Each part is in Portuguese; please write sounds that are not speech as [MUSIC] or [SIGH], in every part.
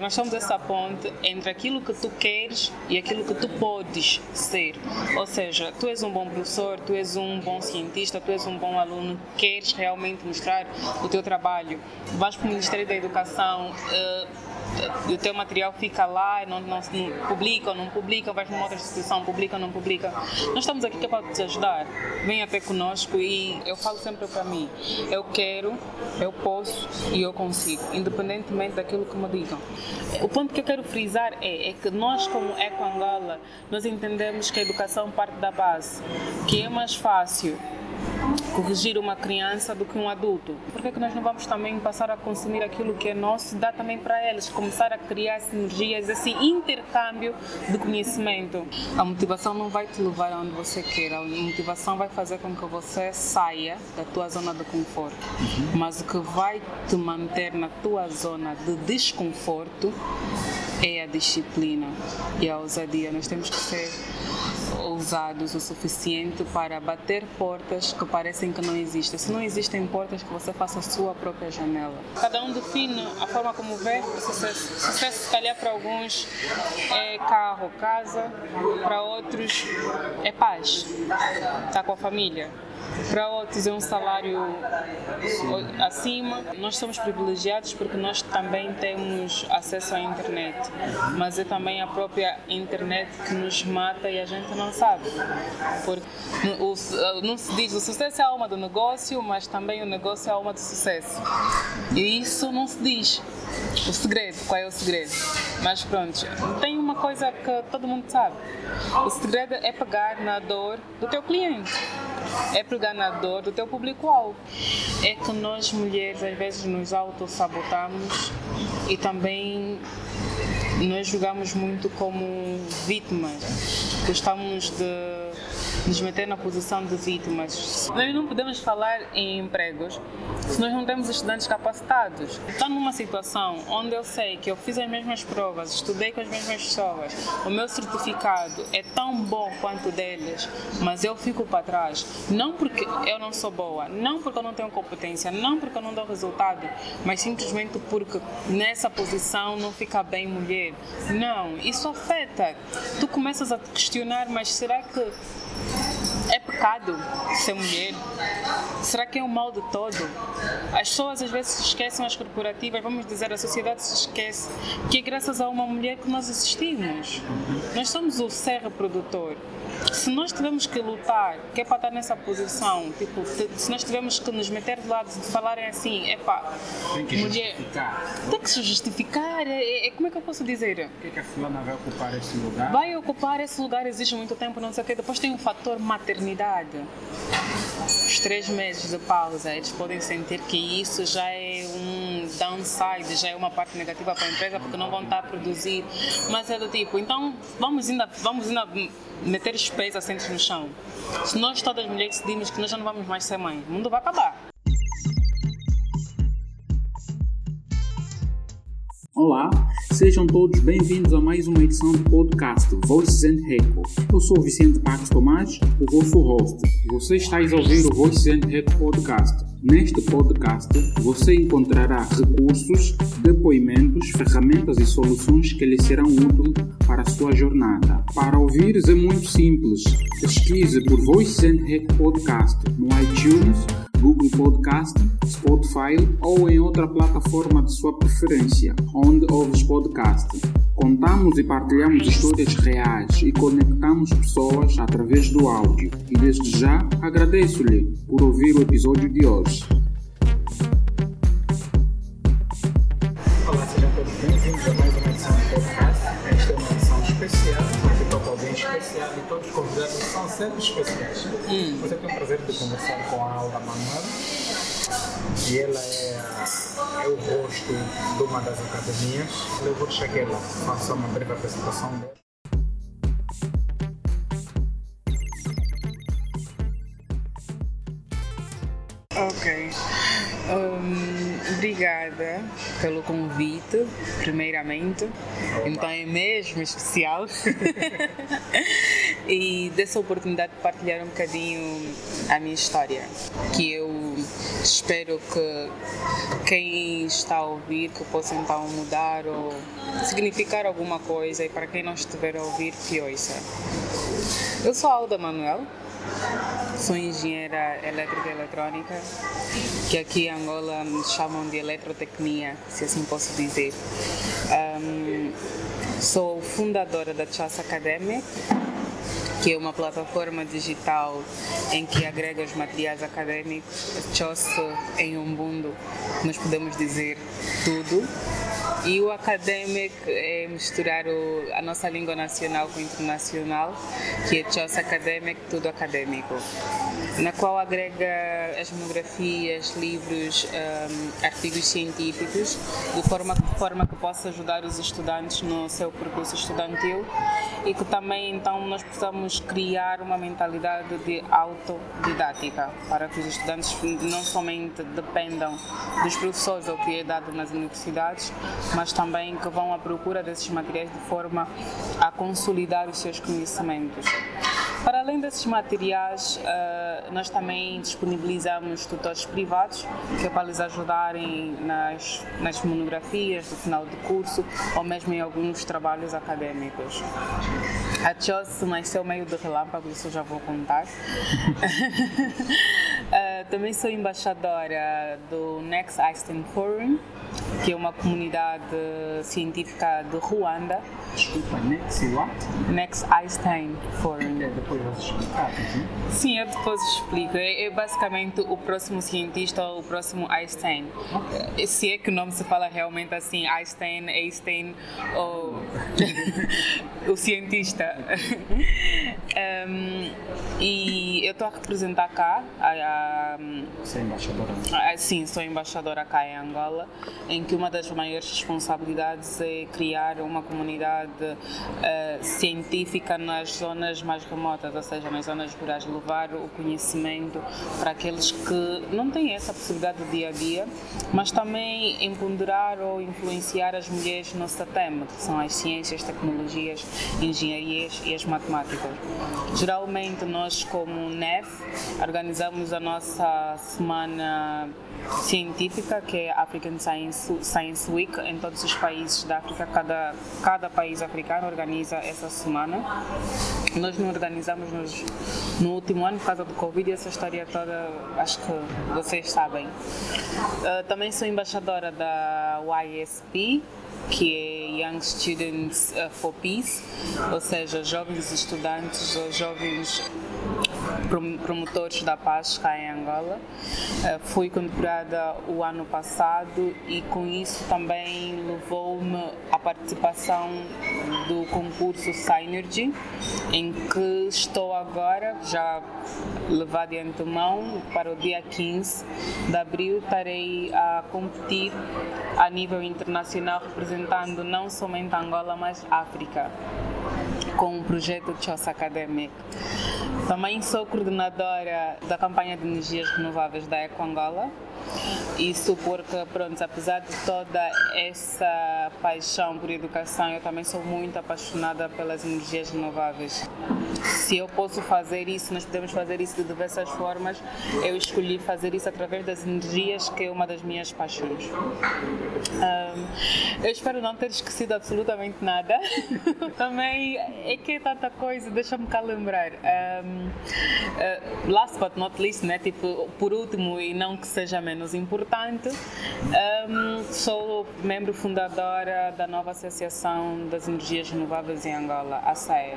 Nós somos essa ponte entre aquilo que tu queres e aquilo que tu podes ser. Ou seja, tu és um bom professor, tu és um bom cientista, tu és um bom aluno, queres realmente mostrar o teu trabalho. Vais para o Ministério da Educação. Uh, o teu material fica lá, não, não, não publica ou não publica, vais numa outra instituição, publica ou não publica. Nós estamos aqui para te ajudar. Vem até conosco e eu falo sempre para mim, eu quero, eu posso e eu consigo, independentemente daquilo que me digam. O ponto que eu quero frisar é, é que nós como Eco Angola, nós entendemos que a educação parte da base, que é mais fácil corrigir uma criança do que um adulto. Por que, é que nós não vamos também passar a consumir aquilo que é nosso e dar também para eles, começar a criar sinergias, esse intercâmbio de conhecimento? A motivação não vai te levar aonde você quer, a motivação vai fazer com que você saia da tua zona de conforto. Mas o que vai te manter na tua zona de desconforto é a disciplina e a ousadia. Nós temos que ser ousados o suficiente para bater portas que parecem que não existem. Se não existem portas, que você faça a sua própria janela. Cada um define a forma como vê o sucesso. Sucesso, se calhar, para alguns é carro, casa, para outros é paz, estar com a família para outros é um salário acima. Nós somos privilegiados porque nós também temos acesso à internet, mas é também a própria internet que nos mata e a gente não sabe. Porque não se diz o sucesso é a alma do negócio, mas também o negócio é a alma do sucesso. E isso não se diz. O segredo, qual é o segredo? Mas pronto, tem uma coisa que todo mundo sabe. O segredo é pegar na dor do teu cliente é pegar na dor do teu público-alvo. É que nós mulheres às vezes nos auto-sabotamos e também nós jogamos muito como vítimas. Gostamos de nos meter na posição de vítimas. Nós não podemos falar em empregos se nós não temos estudantes capacitados. Estou numa situação onde eu sei que eu fiz as mesmas provas, estudei com as mesmas pessoas, o meu certificado é tão bom quanto deles, mas eu fico para trás. Não porque eu não sou boa, não porque eu não tenho competência, não porque eu não dou resultado, mas simplesmente porque nessa posição não fica bem mulher. Não, isso afeta. Tu começas a te questionar, mas será que é pecado ser mulher? Será que é o mal de todo? As pessoas às vezes se esquecem, as corporativas, vamos dizer, a sociedade se esquece que é graças a uma mulher que nós existimos. Nós somos o ser reprodutor se nós tivermos que lutar, que é para estar nessa posição, tipo, se nós tivermos que nos meter de lado de falarem assim, é pá, tem que mulher, justificar. Tem que se justificar, é, é, é, como é que eu posso dizer? Por que, que a fulana vai ocupar esse lugar? Vai ocupar esse lugar, exige muito tempo, não sei o quê. Depois tem o fator maternidade. Os três meses de pausa, eles podem sentir que isso já é um downside, já é uma parte negativa para a empresa porque não vão estar a produzir. Mas é do tipo, então vamos ainda, vamos ainda meter os pés assentos no chão. Se nós todas as mulheres decidimos que nós já não vamos mais ser mãe, o mundo vai acabar. Olá, sejam todos bem-vindos a mais uma edição do podcast Voices and Echo. Eu sou Vicente Marcos Tomás, o vosso host. Você está a ouvir o Voices and Echo podcast Neste podcast você encontrará recursos, depoimentos, ferramentas e soluções que lhe serão úteis para a sua jornada. Para ouvires é muito simples. Pesquise por Voice and Hack Podcast no iTunes, Google Podcast, Spotify ou em outra plataforma de sua preferência, onde ouves podcast. Contamos e partilhamos histórias reais e conectamos pessoas através do áudio. E desde já agradeço-lhe por ouvir o episódio de hoje. Sempre especiais. Hum. Você tem o prazer de conversar com a Alda Manuel e ela é, é o rosto de uma das academias. Eu vou deixar que ela faça uma breve apresentação dela. Ok. Um, obrigada pelo convite, primeiramente. Então é mesmo especial. [LAUGHS] e dessa oportunidade de partilhar um bocadinho a minha história. Que eu espero que quem está a ouvir que possa então mudar ou significar alguma coisa e para quem não estiver a ouvir que ouça. Eu sou Alda Manuel, sou engenheira elétrica e eletrônica, que aqui em Angola me chamam de eletrotecnia, se assim posso dizer. Um, sou fundadora da Chas Academy, que é uma plataforma digital em que agrega os materiais acadêmicos, Chos em um mundo, nós podemos dizer tudo. E o academic é misturar o, a nossa língua nacional com internacional, que é Chos Academic, tudo acadêmico, na qual agrega as monografias, livros, um, artigos científicos, de forma, de forma que possa ajudar os estudantes no seu percurso estudantil e que também então nós possamos criar uma mentalidade de autodidática para que os estudantes não somente dependam dos professores ou que é dado nas universidades, mas também que vão à procura desses materiais de forma a consolidar os seus conhecimentos. Para além desses materiais, uh, nós também disponibilizamos tutores privados, que é para lhes ajudarem nas, nas monografias do final de curso ou mesmo em alguns trabalhos acadêmicos. A CHOS nasceu meio de relâmpago, isso eu já vou contar. uh, [LAUGHS] também sou embaixadora do Next Einstein Forum, que é uma comunidade científica de Ruanda. Desculpa, Next what? Next Einstein Forum. É, depois vais explicar, não Sim, eu depois explico. É, é, basicamente o próximo cientista ou o próximo Einstein. Okay. Se é que o nome se fala realmente assim, Einstein, Einstein ou [LAUGHS] o cientista. [LAUGHS] um, e eu estou a representar cá. A, a, Você é embaixadora? A, sim, sou embaixadora cá em Angola, em que uma das maiores responsabilidades é criar uma comunidade uh, científica nas zonas mais remotas, ou seja, nas zonas rurais, levar o conhecimento para aqueles que não têm essa possibilidade do dia a dia, mas também empoderar ou influenciar as mulheres no SATEM, que são as ciências, tecnologias, engenharias e as matemáticas. Geralmente nós como NEF organizamos a nossa semana científica, que é African Science, Science Week, em todos os países da África, cada, cada país africano organiza essa semana. Nós não organizamos nos, no último ano por causa do Covid e essa história toda, acho que vocês sabem. Uh, também sou embaixadora da YSP, que é Young Students for Peace, ou seja, jovens estudantes ou jovens promotores da paz cá em Angola. Eh, fui condecorada o ano passado e com isso também levou-me à participação do concurso Synergy, em que estou agora, já levado de antemão, para o dia 15 de abril estarei a competir a nível internacional representando não somente Angola, mas África com o projeto Chosa Academic. Também sou coordenadora da campanha de energias renováveis da Eco Angola. Isso porque, pronto, apesar de toda essa paixão por educação, eu também sou muito apaixonada pelas energias renováveis. Se eu posso fazer isso, nós podemos fazer isso de diversas formas. Eu escolhi fazer isso através das energias, que é uma das minhas paixões. Um, eu espero não ter esquecido absolutamente nada. [LAUGHS] também é que é tanta coisa, deixa-me cá lembrar. Um, uh, last but not least, né? tipo, por último e não que seja menos importante, um, sou membro fundadora da nova Associação das Energias Renováveis em Angola, a SAE.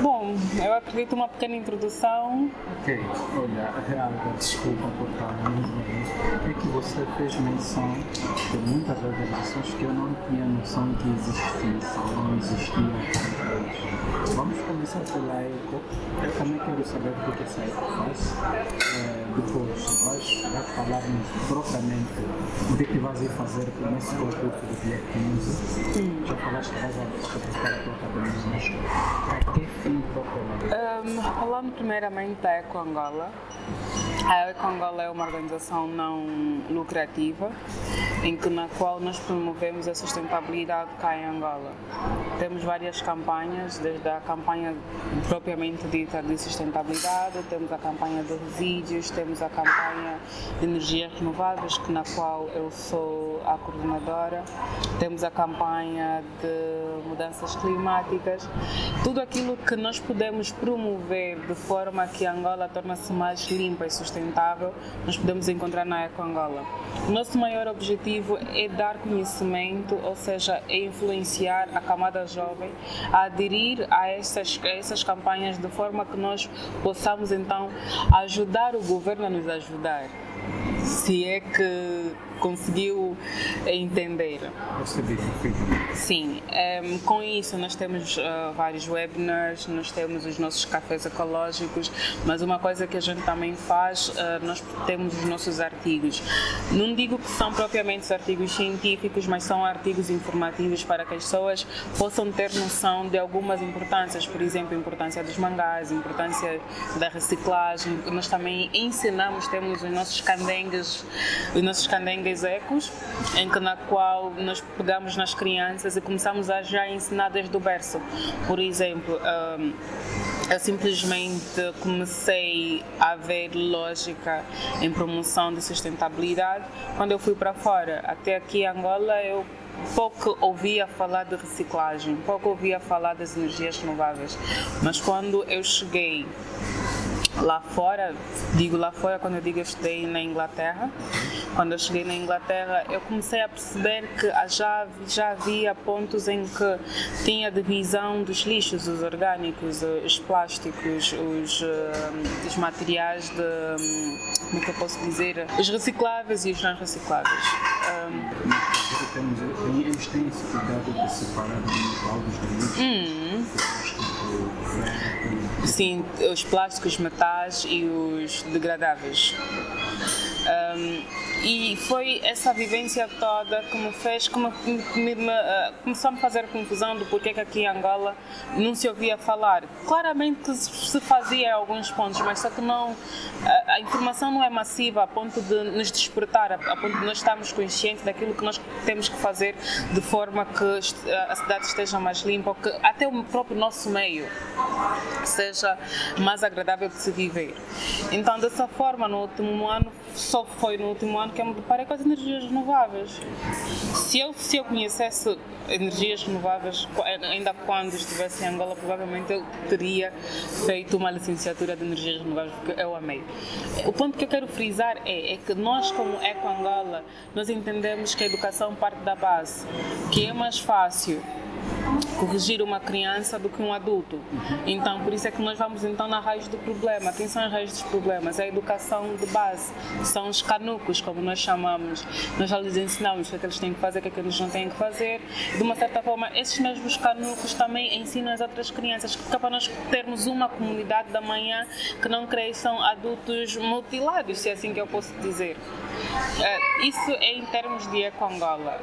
Bom, eu acredito uma pequena introdução. Ok, olha, Alba, desculpa por estar É que você fez menção de muitas organizações que eu não tinha noção que existissem, não existiam. Vamos começar pela ECO. Eu também quero saber o que essa ECO faz. É, depois, vais, vais falar-nos propriamente o que é que vais ir fazer nesse concurso do 15. Hum. Já falaste que vais participar da tua academia, mas para que fim? Um, falando primeiramente da Eco Angola. A Eco Angola é uma organização não lucrativa em que na qual nós promovemos a sustentabilidade cá em Angola. Temos várias campanhas, desde a campanha propriamente dita de sustentabilidade, temos a campanha de resíduos, temos a campanha de energias renováveis, que na qual eu sou a coordenadora, temos a campanha de mudanças climáticas, tudo aquilo que nós podemos promover de forma que Angola torne-se mais limpa e sustentável, nós podemos encontrar na Eco Angola. Nosso maior objetivo é dar conhecimento, ou seja, é influenciar a camada jovem a aderir a essas, a essas campanhas de forma que nós possamos então ajudar o governo a nos ajudar. Se é que conseguiu entender. Sim, um, ehm, com isso nós temos uh, vários webinars, nós temos os nossos cafés ecológicos, mas uma coisa que a gente também faz, uh, nós temos os nossos artigos. Não digo que são propriamente artigos científicos, mas são artigos informativos para que as pessoas possam ter noção de algumas importâncias, por exemplo, a importância dos mangás, a importância da reciclagem. Nós também ensinamos, temos os nossos candengues, os nossos candengues ecos, em que na qual nós pegamos nas crianças e começamos a já ensinar desde o berço. Por exemplo, um, eu simplesmente comecei a ver lógica em promoção de sustentabilidade quando eu fui para fora. Até aqui em Angola eu pouco ouvia falar de reciclagem, pouco ouvia falar das energias renováveis. Mas quando eu cheguei lá fora, digo lá fora quando eu digo eu estudei na Inglaterra, quando eu cheguei na Inglaterra, eu comecei a perceber que já, já havia pontos em que tinha divisão dos lixos, os orgânicos, os plásticos, os, eh, os materiais de. Hum, como é que eu posso dizer? Os recicláveis e os não recicláveis. Um, eles têm esse cuidado de separar os lixos. Hum. Sim, os plásticos, metais e os degradáveis. Um, e foi essa vivência toda que me fez, que me, me, me, uh, começou a me fazer confusão do porquê que aqui em Angola não se ouvia falar. Claramente se fazia em alguns pontos, mas só que não, uh, a informação não é massiva a ponto de nos despertar, a, a ponto de nós estarmos conscientes daquilo que nós temos que fazer de forma que a cidade esteja mais limpa, que até o próprio nosso meio seja mais agradável de se viver. Então, dessa forma, no último ano, só foi no último ano que eu me deparei com as energias renováveis. Se eu, se eu conhecesse energias renováveis, ainda quando estivesse em Angola, provavelmente eu teria feito uma licenciatura de energias renováveis, porque eu amei. O ponto que eu quero frisar é, é que nós, como Eco Angola, nós entendemos que a educação parte da base, que é mais fácil corrigir uma criança do que um adulto. Então, por isso é que nós vamos então na raiz do problema. Quem são as raízes dos problemas? É a educação de base, são os canucos, como nós chamamos. Nós já lhes ensinamos o que, é que eles têm que fazer, o que, é que eles não têm que fazer. De uma certa forma, esses mesmos canucos também ensinam as outras crianças, que é para nós termos uma comunidade da manhã que não cresçam adultos mutilados, se é assim que eu posso dizer. Uh, isso é em termos de Ecoangola.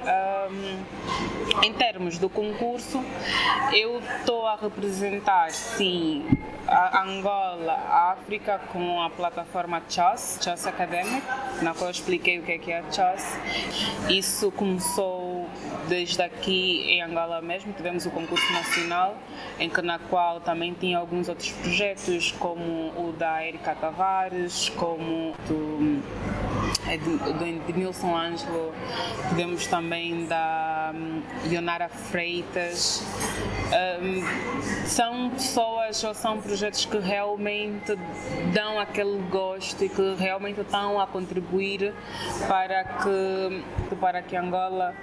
Um, em termos do concurso, eu estou a representar, sim, a Angola, a África com a plataforma CHOS, CHOS Academic, na qual eu expliquei o que é, que é a CHOS. Isso começou desde aqui em Angola mesmo, tivemos o concurso nacional, em que na qual também tinha alguns outros projetos, como o da Erika Tavares, como do é de, Nilson Ângelo, tivemos também da um, Ionara Freitas. Um, são pessoas ou são projetos que realmente dão aquele gosto e que realmente estão a contribuir para que, para que Angola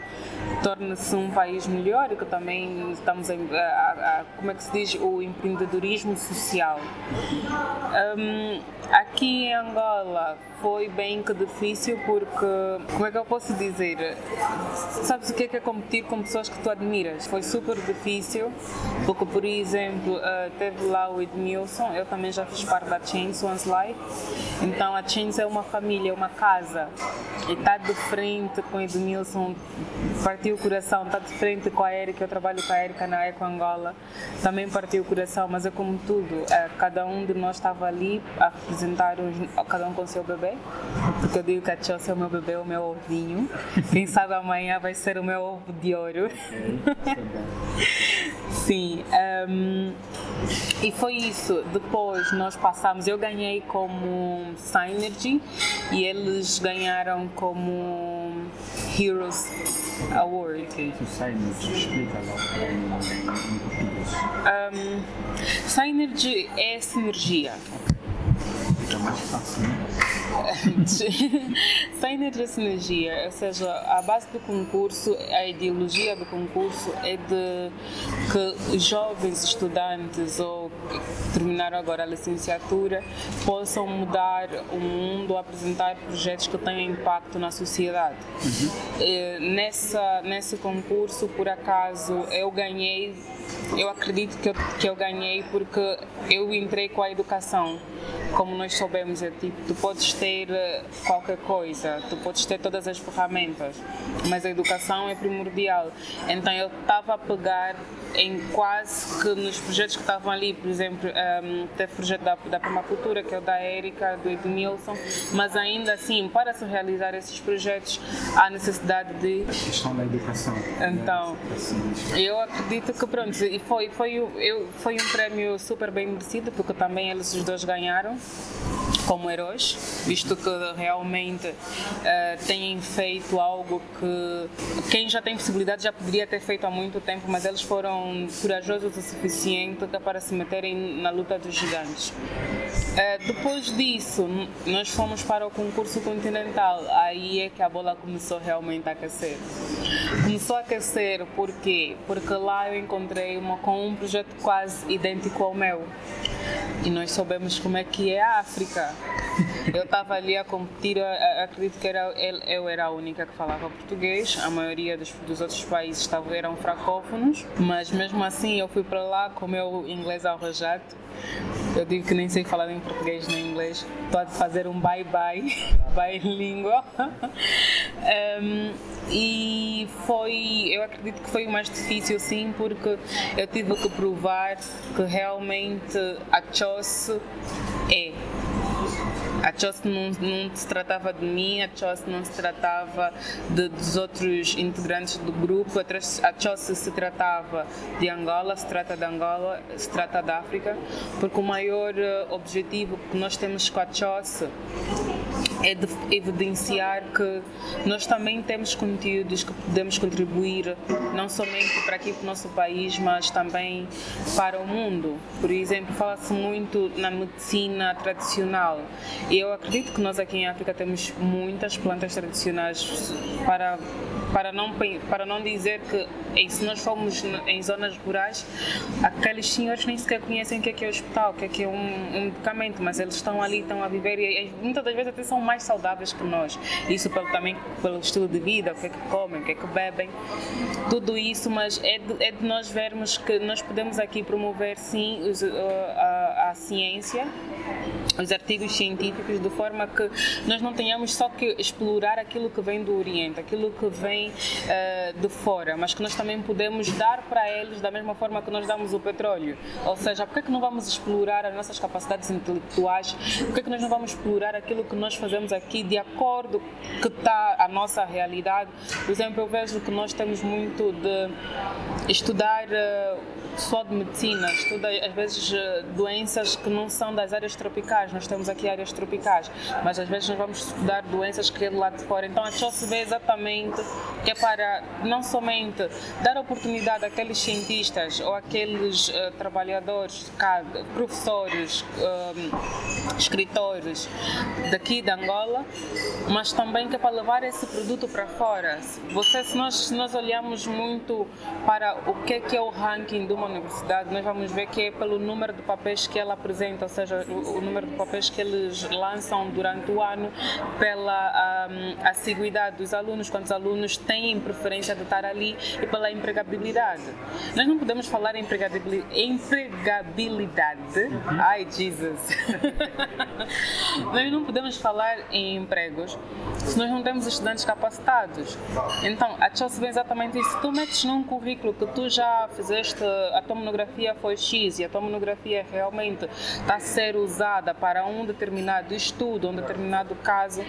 torne-se um país melhor e que também estamos a, a, a, como é que se diz o empreendedorismo social um, aqui em Angola foi bem que difícil porque, como é que eu posso dizer? Sabes o que é, que é competir com pessoas que tu admiras? Foi super difícil porque, por exemplo, uh, teve lá o Edmilson, eu também já fiz parte da Chains One's Life, então a Chains é uma família, uma casa e estar tá de frente com o Edmilson partiu coração, está de frente com a Erika, eu trabalho com a Erika na Eco Angola, também partiu o coração, mas é como tudo, é, cada um de nós estava ali a representar, uns, cada um com o seu bebê, porque eu digo que a Chelsea é o meu bebê, o meu ovinho, [LAUGHS] quem sabe amanhã vai ser o meu ovo de ouro. [LAUGHS] Sim, um, e foi isso. Depois nós passamos, eu ganhei como Synergy e eles ganharam como Heroes Award. O que é isso, Synergy? Explica em português. Um, Synergy é sinergia. Fica Synergy é sinergia, ou seja, a base do concurso, a ideologia do concurso é de que jovens estudantes ou que terminaram agora a licenciatura possam mudar o mundo, apresentar projetos que tenham impacto na sociedade. Uhum. Nessa, nesse concurso, por acaso, eu ganhei eu acredito que eu, que eu ganhei porque eu entrei com a educação. Como nós soubemos, é tipo, tu podes ter eh, qualquer coisa, tu podes ter todas as ferramentas, mas a educação é primordial. Então eu estava a pegar em quase que nos projetos que estavam ali, por exemplo, um, teve o projeto da, da permacultura, que é o da Érica, do Edmilson, mas ainda assim, para se realizar esses projetos, há necessidade de. A questão da educação. Então, eu acredito que, pronto, e foi, foi, eu, foi um prémio super bem merecido, porque também eles os dois ganharam como heróis, visto que realmente uh, têm feito algo que quem já tem possibilidade já poderia ter feito há muito tempo, mas eles foram corajosos o suficiente para se meterem na luta dos gigantes. Uh, depois disso, nós fomos para o concurso continental. Aí é que a bola começou realmente a aquecer. Começou a aquecer porque porque lá eu encontrei uma com um projeto quase idêntico ao meu. E nós soubemos como é que é a África. Eu estava ali a competir, acredito que era, eu era a única que falava português, a maioria dos, dos outros países estavam, eram francófonos, mas mesmo assim eu fui para lá com o meu inglês arrojado. Eu digo que nem sei falar em português nem inglês, a fazer um bye-bye, bilíngua. um, e foi, eu acredito que foi o mais difícil sim, porque eu tive que provar que realmente a Chose é a Chose não, não, se tratava de mim, a Chose não se tratava de, dos outros integrantes do grupo, a Chose se tratava de Angola, se trata de Angola, se trata da África, porque o maior eh, objetivo que nós temos com a Chose é de evidenciar que nós também temos conteúdos que podemos contribuir não somente para aqui para o nosso país, mas também para o mundo. Por exemplo, fala-se muito na medicina tradicional. Eu acredito que nós aqui em África temos muitas plantas tradicionais para para não, para não dizer que se nós formos em zonas rurais, aqueles senhores nem sequer conhecem o que é, que é hospital, o que é, que é um, um, medicamento, mas eles estão ali, estão a viver e muitas das vezes até são mais saudáveis que nós. Isso pelo, também pelo estilo de vida, o que é que comem, o que é que bebem, tudo isso, mas é de, é de nós vermos que nós podemos aqui promover sim os, a, a ciência os artigos científicos de forma que nós não tenhamos só que explorar aquilo que vem do Oriente, aquilo que vem uh, de fora, mas que nós também podemos dar para eles da mesma forma que nós damos o petróleo. Ou seja, por que, é que não vamos explorar as nossas capacidades intelectuais? Por que, é que nós não vamos explorar aquilo que nós fazemos aqui de acordo que está a nossa realidade? Por exemplo, eu vejo que nós temos muito de estudar uh, só de medicina, estuda às vezes eh, doenças que não são das áreas tropicais, nós temos aqui áreas tropicais, mas às vezes nós vamos estudar doenças que é do lado de fora. Então a só se vê exatamente que é para não somente dar oportunidade àqueles cientistas ou àqueles uh, trabalhadores, professores, um, escritores daqui de Angola, mas também que é para levar esse produto para fora. Você, se nós, se nós olhamos muito para o que é que é o ranking de uma universidade, nós vamos ver que é pelo número de papéis que ela apresenta, ou seja, o, o número de papéis que eles lançam durante o ano, pela um, assiduidade dos alunos, quantos alunos têm preferência de estar ali e pela empregabilidade. Nós não podemos falar em empregabilidade. Ai, Jesus! [LAUGHS] nós não podemos falar em empregos se nós não temos estudantes capacitados. Então, a CHOS vem exatamente isso. Tu metes num currículo que tu já fizeste, a tua monografia foi X e a tua monografia realmente está a ser usada para um determinado estudo, um determinado caso,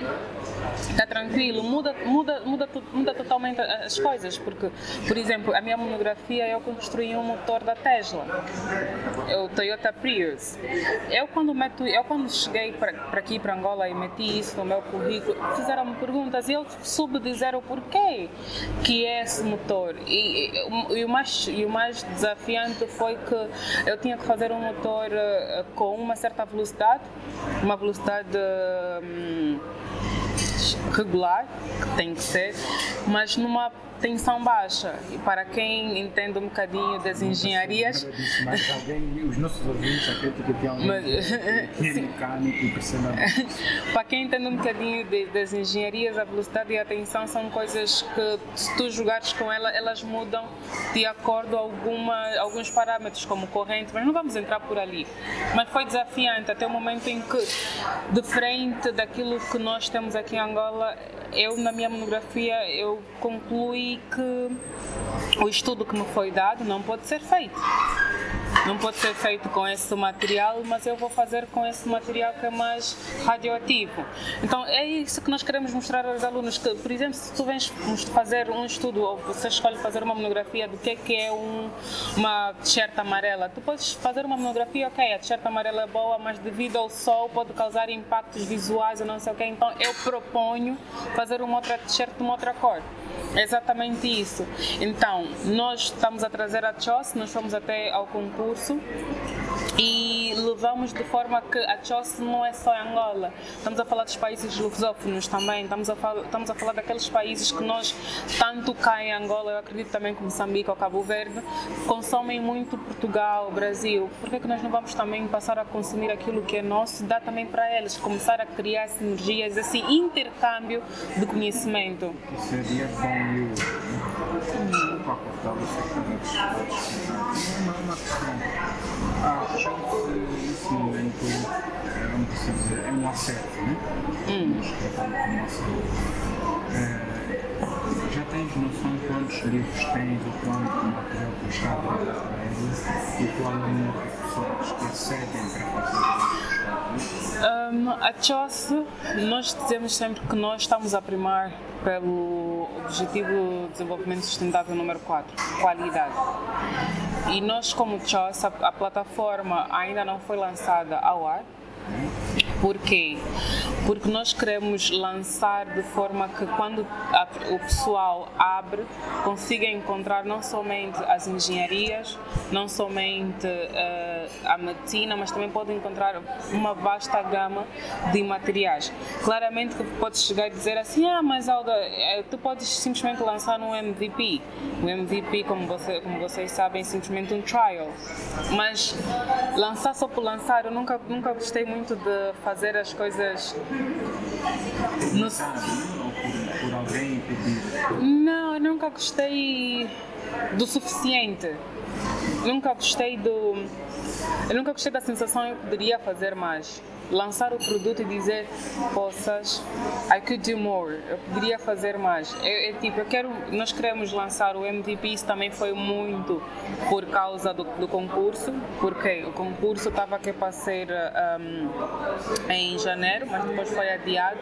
está tranquilo, muda, muda, muda, muda totalmente as coisas, porque, por exemplo, a minha monografia eu construí um motor da Tesla, o Toyota Prius. Eu quando, meto, eu quando cheguei para aqui, para Angola, e meti isso no meu currículo, fizeram-me perguntas e eu soube dizer o porquê que é esse motor. E, e, e, o mais, e o mais desafiante foi que eu tinha que fazer um motor uh, com uma certa velocidade, uma velocidade. Uh, regular, que tem que ser, mas numa tensão baixa. E para quem entende um bocadinho das engenharias. Mas alguém, os nossos ouvintes, acredito que tem alguém mas, que é [LAUGHS] mecânico e perceba. [LAUGHS] para quem entende um bocadinho de, das engenharias, a velocidade e a tensão são coisas que, se tu jogares com ela, elas mudam de acordo a alguma, alguns parâmetros, como corrente, mas não vamos entrar por ali. Mas foi desafiante até o momento em que, de frente daquilo que nós temos aqui em Angola, eu, na minha monografia, eu concluí que o estudo que me foi dado não pode ser feito não pode ser feito com esse material, mas eu vou fazer com esse material que é mais radioativo. Então é isso que nós queremos mostrar aos alunos, que, por exemplo, se tu vens fazer um estudo ou você escolhe fazer uma monografia do que é, que é um, uma t-shirt amarela, tu podes fazer uma monografia, ok, a t-shirt amarela é boa, mas devido ao sol pode causar impactos visuais ou não sei o que, então eu proponho fazer uma outra t-shirt de uma outra cor. Exatamente isso. Então, nós estamos a trazer a CHOS, nós fomos até ao concurso e levamos de forma que a CHOS não é só Angola. Estamos a falar dos países lusófonos também, estamos a, falar, estamos a falar daqueles países que nós, tanto cá em Angola, eu acredito também que Moçambique ou Cabo Verde, consomem muito Portugal, Brasil. Por que, é que nós não vamos também passar a consumir aquilo que é nosso, dar também para eles, começar a criar sinergias, assim, intercâmbio de conhecimento? Seria bom eu questão. A chance nesse momento, vamos dizer, é um acerto, né? Hum. É, já tens noção de quantos livros tens, o quanto material eles e qual é o número de pessoas que cedem para fazer um, a CHOS, nós dizemos sempre que nós estamos a primar pelo Objetivo de Desenvolvimento Sustentável número 4, qualidade. E nós, como CHOS, a, a plataforma ainda não foi lançada ao ar, por quê? Porque nós queremos lançar de forma que quando a, o pessoal abre, consiga encontrar não somente as engenharias, não somente uh, a medicina, mas também pode encontrar uma vasta gama de materiais. Claramente que podes chegar e dizer assim, ah, mas Alda, eh, tu podes simplesmente lançar um MVP. O MVP, como, você, como vocês sabem, é simplesmente um trial. Mas lançar só por lançar, eu nunca, nunca gostei muito de fazer fazer as coisas no... por alguém Não, eu nunca gostei do suficiente. Nunca gostei do. Eu nunca gostei da sensação eu poderia fazer mais lançar o produto e dizer, poças, I could do more, eu poderia fazer mais. É, é, tipo, eu quero, nós queremos lançar o MVP, isso também foi muito por causa do, do concurso, porque o concurso estava aqui para ser um, em janeiro, mas depois foi adiado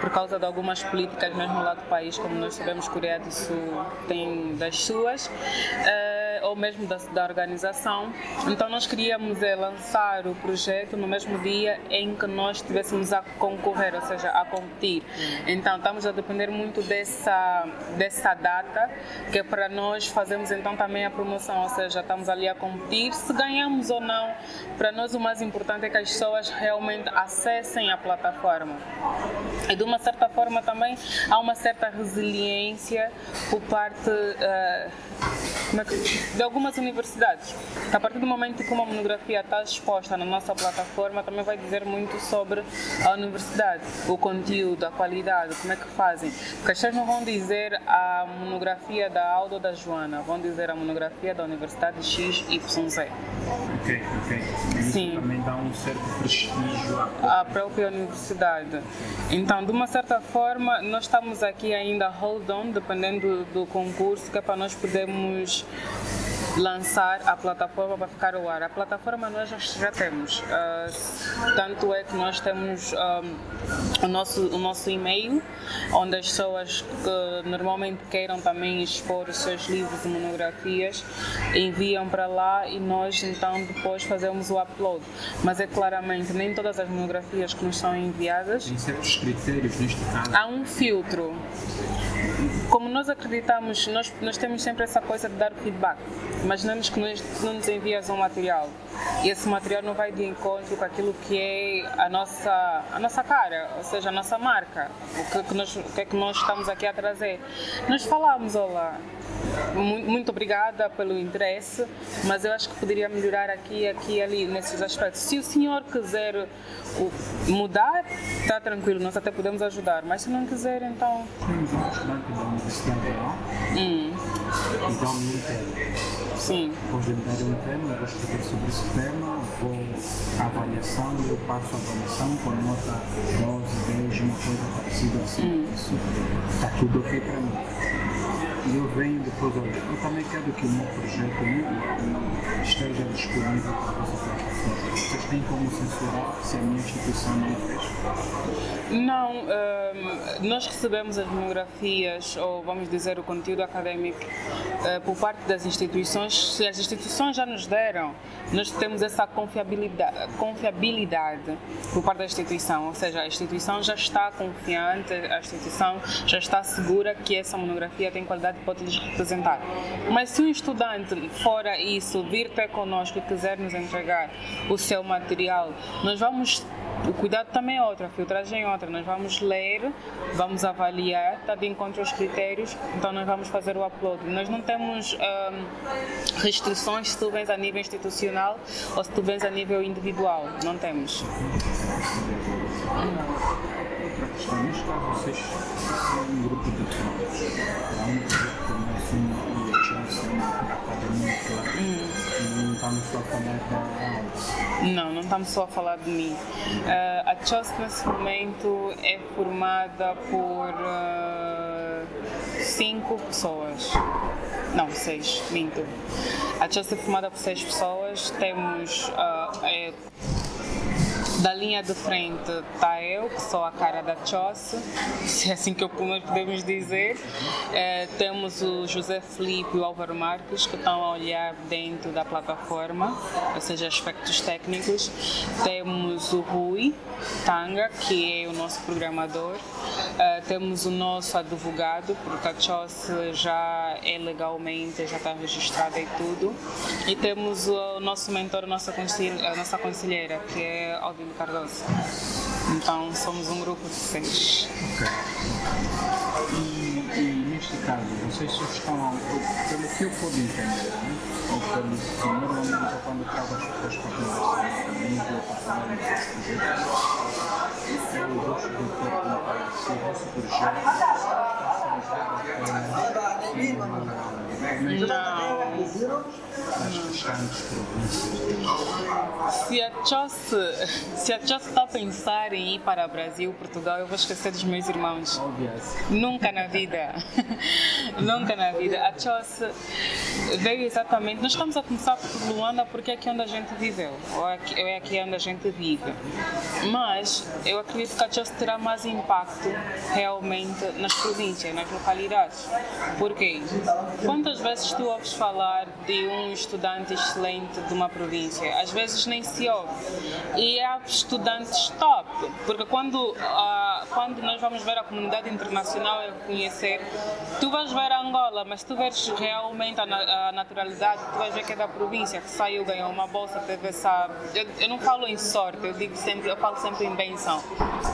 por causa de algumas políticas mesmo lá do país, como nós sabemos, Coreia do Sul tem das suas. Uh, ou mesmo da, da organização. Então nós queríamos é, lançar o projeto no mesmo dia em que nós estivéssemos a concorrer, ou seja, a competir. Então estamos a depender muito dessa, dessa data, que é para nós fazermos então também a promoção, ou seja, estamos ali a competir, se ganhamos ou não, para nós o mais importante é que as pessoas realmente acessem a plataforma. E de uma certa forma também há uma certa resiliência por parte uh, como é que, de algumas universidades. A partir do momento que uma monografia está exposta na nossa plataforma, também vai dizer muito sobre a universidade, o conteúdo, a qualidade, como é que fazem. Porque as pessoas não vão dizer a monografia da Aldo ou da Joana, vão dizer a monografia da Universidade XYZ. Ok, ok. Isso Sim. também dá um certo prestígio à a própria universidade. Então, de uma certa forma, nós estamos aqui ainda hold on, dependendo do, do concurso, que é para nós podermos lançar a plataforma para ficar ao ar. A plataforma nós já, já temos, Ah, tanto é que nós temos ah, o, nosso, o nosso e-mail, onde as pessoas que normalmente queiram também expor os seus livros e monografias enviam para lá e nós então depois fazemos o upload. Mas é claramente, nem todas as monografias que nos são enviadas Tem certos critérios, neste caso. há um filtro. Como nós acreditamos, nós, nós temos sempre essa coisa de dar feedback. Imaginamos que nós, não nos envias um material e esse material não vai de encontro com aquilo que é a nossa, a nossa cara, ou seja, a nossa marca, o que, que nós, o que é que nós estamos aqui a trazer. Nós falamos, olá, muito obrigada pelo interesse, mas eu acho que poderia melhorar aqui, aqui e ali nesses aspectos. Se o senhor quiser mudar, está tranquilo, nós até podemos ajudar, mas se não quiser, então. Temos um estudante da universidade Hum, e dá-me um tema. sim. Dar um tema, eu vou escrever sobre esse tema, vou à avaliação, eu passo a avaliação com nota 12, 10, uma coisa parecida assim. Isso está tudo ok para mim. E eu venho depois, olha, eu também quero que o meu projeto né, esteja disponível para plataforma. Vocês têm como censurar se a minha instituição não fez? Não, hum, nós recebemos as monografias, ou vamos dizer, o conteúdo académico, eh, por parte das instituições. Se as instituições já nos deram, nós temos essa confiabilidade, confiabilidade por parte da instituição, ou seja, a instituição já está confiante, a instituição já está segura que essa monografia tem qualidade e pode lhes representar. Mas se um estudante, fora isso, vir ter connosco e quiser nos entregar o seu material, nós vamos o cuidado também é outro, a filtragem é outra. Nós vamos ler, vamos avaliar, está de encontro aos critérios, então nós vamos fazer o upload. Nós não temos ahm, restrições se tu vens a nível institucional ou se tu vens a nível individual. Não temos. Outra questão, neste caso vocês são um grupo de professores. Há um projeto que nós um e a e não estamos só aula. Não, não estamos só a falar de mim. Ah, a CHOS nesse momento é formada por ah, cinco pessoas. Não, seis, minto. A CHOS é formada por seis pessoas. Temos ah, é, da linha de frente está eu, que sou a cara da Chosse, se é assim que nós podemos dizer. Eh, temos o José Felipe e o Álvaro Marques, que estão a olhar dentro da plataforma, ou seja, aspectos técnicos. Temos o Rui Tanga, que é o nosso programador. Eh, temos o nosso advogado, porque a Chosse já é legalmente, já está registrada e tudo. E temos o nosso mentor, a nossa, a nossa conselheira, que é Cardoso. Então somos um grupo de seis. Ok. E, e neste caso, vocês estão, pelo que eu pude entender, né? ou pelo que normalmente quando trago as pessoas para conversar comigo ou para falar dos seus eu gosto de perguntar se o vosso projeto Não. das restantes províncias. Se a Chosse se a Chosse está a pensar em ir para o Brasil, Portugal, eu vou esquecer dos meus irmãos. Nunca na vida. [LAUGHS] Nunca na vida. A Chosse veio exatamente. Nós estamos a começar por Luanda porque é aqui onde a gente viveu. Ou é aqui, é onde a gente vive. Mas eu acredito que a Chosse terá mais impacto realmente nas províncias, nas localidades. Por quê? Quantas vezes tu ouves falar de um estudante excelente de uma província? Às vezes nem se ouve. E há estudantes top. Porque quando ah, quando nós vamos ver a comunidade internacional a reconhecer, tu vais ver Angola, mas tu vês realmente a, a naturalidade, tu vais ver que é da província, que saiu, ganhou uma bolsa, teve essa. Eu, eu, não falo em sorte, eu digo sempre, eu falo sempre em benção.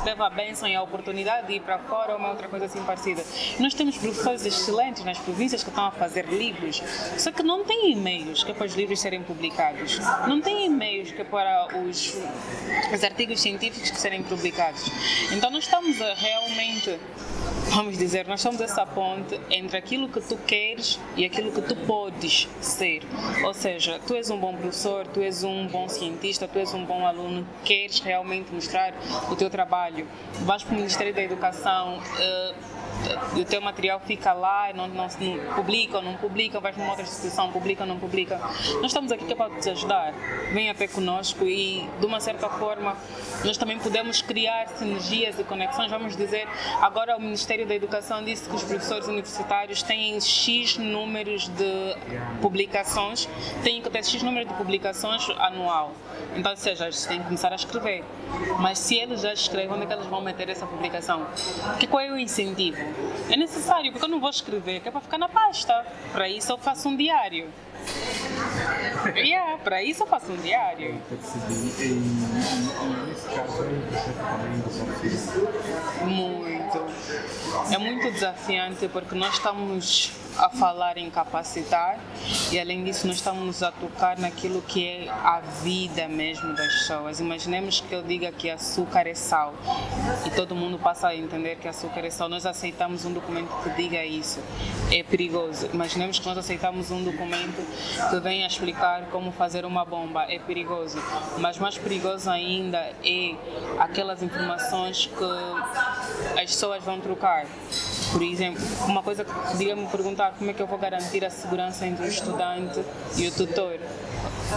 Teve a benção e a oportunidade de ir para fora ou uma outra coisa assim parecida. Nós temos professores excelentes nas províncias que estão a fazer livros, só que não têm e-mails que é para os livros serem publicados. Não têm e-mails que é para os, os artigos científicos que serem publicados. Então nós estamos a realmente vamos dizer, nós somos essa ponte entre aquilo que tu queres e aquilo que tu podes ser. Ou seja, tu és um bom professor, tu és um bom cientista, tu és um bom aluno, queres realmente mostrar o teu trabalho, vais para o Ministério da Educação. Uh, o teu material fica lá, não, não, não publica ou não publica, vais numa outra instituição, publica não publica. Nós estamos aqui para te ajudar. Vem até conosco e, de uma certa forma, nós também podemos criar sinergias e conexões. Vamos dizer, agora o Ministério da Educação disse que os professores universitários têm X números de publicações, têm que ter X número de publicações anual. Então, seja, eles têm que começar a escrever. Mas se eles já escrevem, onde é que eles vão meter essa publicação? Que qual é o incentivo? É necessário, porque eu não vou escrever, que é para ficar na pasta. Para isso eu faço um diário. yeah, para isso eu faço um diário. Muito. É muito desafiante porque nós estamos a falar em capacitar e além disso nós estamos a tocar naquilo que é a vida mesmo das pessoas. Imaginemos que eu diga que açúcar é sal e todo mundo passa a entender que açúcar é sal. Nós aceitamos um documento que diga isso. É perigoso. Imaginemos que nós aceitamos um documento que venha explicar como fazer uma bomba. É perigoso. Mas mais perigoso ainda é aquelas informações que as pessoas vão trocar. Por exemplo, uma coisa que podia me perguntar como é que eu vou garantir a segurança entre o estudante e o tutor.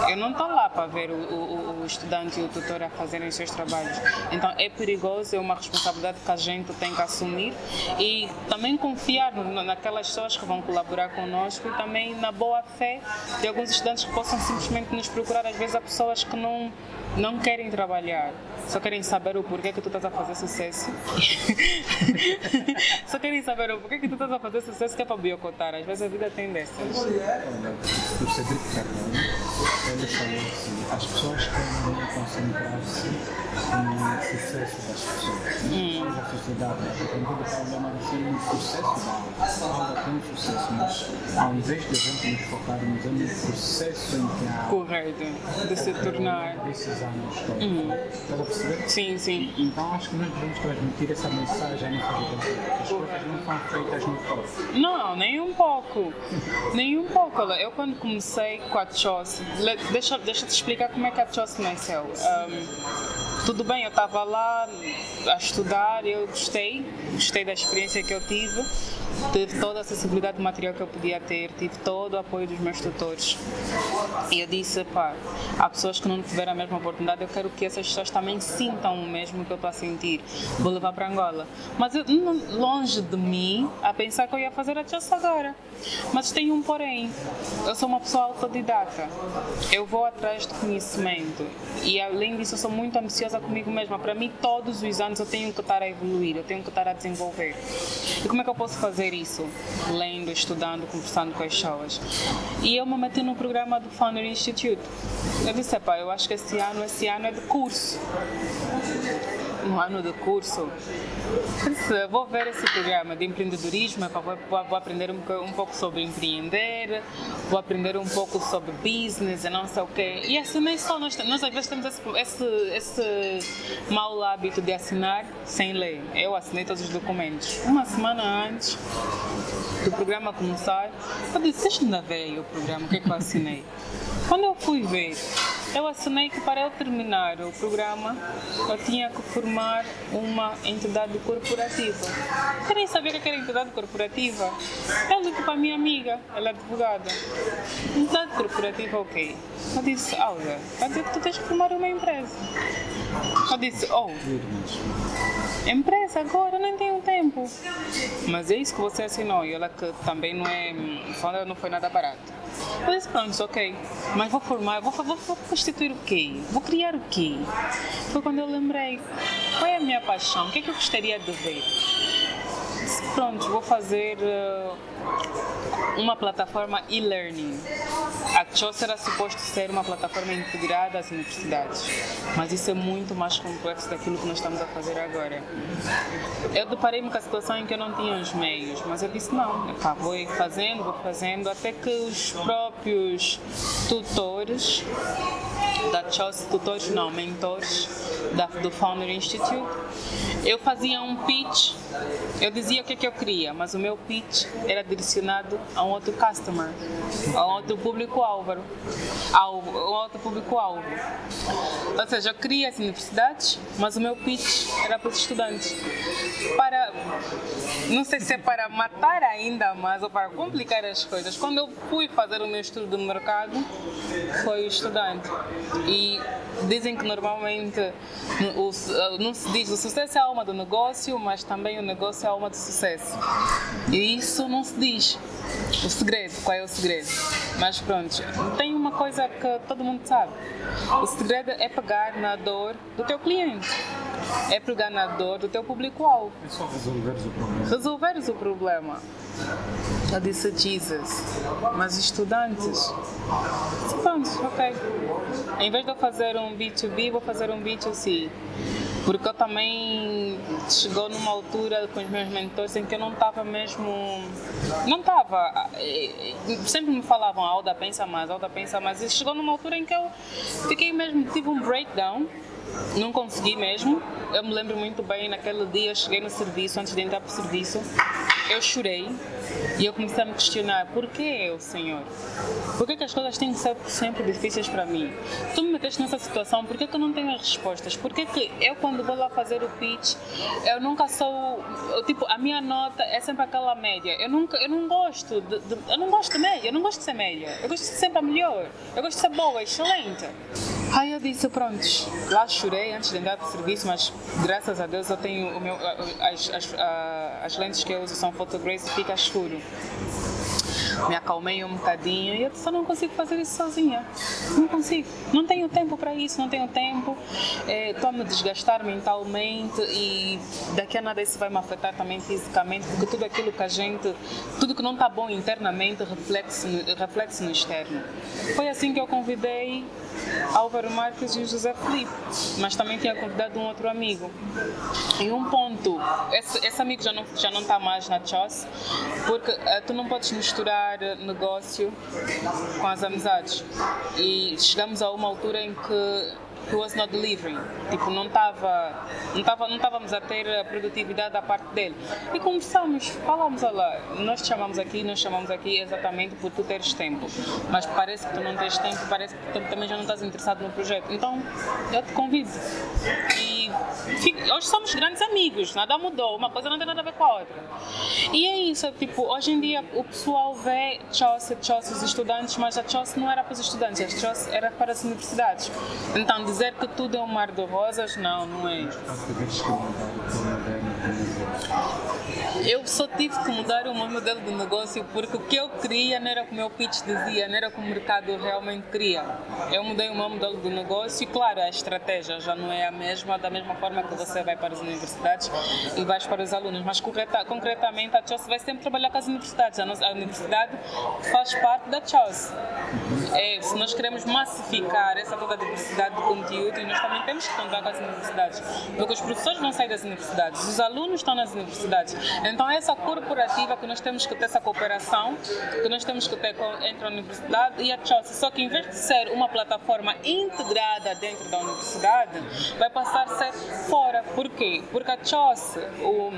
Eu não estou lá para ver o, o, o, estudante e o tutor a fazerem os seus trabalhos. Então é perigoso, é uma responsabilidade que a gente tem que assumir e também confiar naquelas pessoas que vão colaborar conosco e também na boa fé de alguns estudantes que possam simplesmente nos procurar. Às vezes há pessoas que não, não querem trabalhar só querem saber o porquê que tu estás a fazer sucesso. [LAUGHS] só querem saber o porquê que tu estás a fazer sucesso que é para boicotar. Às vezes a vida tem dessas. Ele falou assim, as pessoas querem concentrar-se no sucesso das pessoas. Hum. Da sociedade, tem todo o problema de ser um sucesso da aula. tem um sucesso, mas ao invés de a gente nos focarmos no processo em que há... Correto, de se tornar... Anos todos. Hum perceber? Sim, sim. Então acho que nós devemos transmitir essa mensagem no As coisas não são feitas no pouco. Não, nem um pouco. nem um pouco. Eu quando comecei com a CHOS, deixa, deixa te explicar como é que a nasceu. Um, tudo bem, eu estava lá a estudar, eu gostei, gostei da experiência que eu tive tive toda a acessibilidade do material que eu podia ter, tive todo o apoio dos meus tutores. E eu disse, pá, há pessoas que não tiveram a mesma oportunidade, eu quero que essas pessoas também sintam o mesmo que eu estou a sentir. Vou levar para Angola. Mas eu, longe de mim a pensar que eu ia fazer a chance agora. Mas tem um porém. Eu sou uma pessoa autodidata. Eu vou atrás de conhecimento. E além disso, eu sou muito ambiciosa comigo mesma. Para mim, todos os anos eu tenho que estar a evoluir, eu tenho que estar a desenvolver. E como é que eu posso fazer isso, lendo, estudando, conversando com as pessoas. E eu me meti no programa do Founder Institute. Eu disse, pá, eu acho que esse ano, esse ano é de curso um ano de curso. Vou ver esse programa de empreendedorismo, vou, vou aprender um, um, pouco sobre empreender, vou aprender um pouco sobre business e não sei o quê. E assinei só, nós, nós às vezes temos esse, esse, esse mau hábito de assinar sem ler. Eu assinei todos os documentos. Uma semana antes do programa começar, eu disse, me ver o programa, o que é que eu assinei. Quando eu fui ver, eu assinei que para eu terminar o programa eu tinha que formar uma entidade corporativa. Querem saber o que era entidade corporativa? Eu ligo para a minha amiga, ela é advogada. Entidade corporativa o quê? Eu disse, Alga, vai dizer que tu tens que formar uma empresa. Eu disse, oh, empresa agora, nem tenho tempo. Mas é isso que você assinou. E ela que também não é, não foi nada barato. Eu disse, pronto, ok. Mas vou formar, vou, vou, vou constituir o quê? Vou criar o quê? Foi quando eu lembrei, qual é a minha paixão? O que é que eu gostaria de ver? Pronto, vou fazer uh, uma plataforma e-learning. A CHOS era suposto ser uma plataforma integrada às universidades, mas isso é muito mais complexo daquilo que nós estamos a fazer agora. Eu deparei-me com a situação em que eu não tinha os meios, mas eu disse não, epá, vou fazendo, vou fazendo, até que os próprios tutores da CHOS, tutores não, mentores da, do Founder Institute, eu fazia um pitch, eu dizia o que, é que eu queria, mas o meu pitch era direcionado a um outro customer, a um outro público-alvo, a um outro público-alvo. Ou seja, eu queria as universidades, mas o meu pitch era para os estudantes. Para, não sei se é para matar ainda mais ou para complicar as coisas, quando eu fui fazer o meu estudo de mercado, foi o estudante. E dizem que normalmente o, não se diz o sucesso é a alma do negócio, mas também o negócio é a alma do sucesso. E isso não se diz. O segredo, qual é o segredo? Mas pronto, tem uma coisa que todo mundo sabe. O segredo é pegar na dor do teu cliente. É pegar na dor do teu público-alvo. É só resolveres o problema. Resolveres o problema. Eu disse Jesus, mas estudantes, pronto, ok. Em vez de eu fazer um B2B, vou fazer um B2C. Porque eu também chegou numa altura com os meus mentores em que eu não estava mesmo. Não estava. Sempre me falavam, Alda pensa mais, Alda pensa mais. E chegou numa altura em que eu fiquei mesmo, tive um breakdown não consegui mesmo. Eu me lembro muito bem, naquele dia eu cheguei no serviço, antes de entrar para o serviço, eu chorei e eu comecei a me questionar: por que eu, Senhor? Por que, que as coisas têm que ser sempre difíceis para mim? Tu me meteste nessa situação, por que, que eu não tenho as respostas? Por que, que eu, quando vou lá fazer o pitch, eu nunca sou. Tipo, a minha nota é sempre aquela média. Eu, nunca, eu não gosto de, de eu não gosto de média, eu não gosto de ser média. Eu gosto de ser sempre a melhor. Eu gosto de ser boa, excelente. Aí eu disse: pronto, lá chorei antes de entrar para o serviço, mas graças a Deus eu tenho meu, as, as, as lentes que eu uso são Photograce e fica escuro me acalmei um bocadinho e eu só não consigo fazer isso sozinha. Não consigo. Não tenho tempo para isso, não tenho tempo. Estou é, a me desgastar mentalmente e daqui a nada isso vai me afetar também fisicamente, porque tudo aquilo que a gente, tudo que não está bom internamente reflete-se reflete no externo. Foi assim que eu convidei Álvaro Marques e José Felipe, mas também tinha convidado um outro amigo. Em um ponto, esse, esse amigo já não já não está mais na CHOS, porque uh, tu não podes misturar negócio com as amizades. E chegamos a uma altura em que he was not delivering. Tipo, não estava, não tava, não estávamos a ter a produtividade da parte dele. E começamos, falamos, olha, nós te chamamos aqui, nós chamamos aqui exatamente por tu teres tempo. Mas parece que tu não tens tempo, parece que tu também já não estás interessado no projeto. Então, eu te convido. E hoje somos grandes amigos, nada mudou, uma coisa não tem nada a ver com a outra. E é isso, tipo, hoje em dia o pessoal vê CHOS, CHOS os estudantes, mas a CHOS não era para os estudantes, a CHOS era para as universidades. Então, dizer que tudo é um mar de rosas, não, não é. Eu só tive que mudar o meu modelo de negócio porque o que eu queria não era o que o meu pitch dizia, não era o que o mercado realmente queria. Eu mudei o meu modelo de negócio e, claro, a estratégia já não é a mesma, da mesma forma que você vai para as universidades e vai para os alunos, mas concreta, concretamente a CHOS vai sempre trabalhar com as universidades. A, nossa, a universidade faz parte da CHOS. É, se nós queremos massificar essa toda a diversidade de conteúdo, nós também temos que contar com as universidades, porque os professores vão sair das universidades, os alunos estão nas universidades. Então, essa corporativa que nós temos que ter essa cooperação, que nós temos que ter entre a universidade e a CHOS. Só que, em vez de ser uma plataforma integrada dentro da universidade, vai passar a ser fora. Por quê? Porque a CHOS, o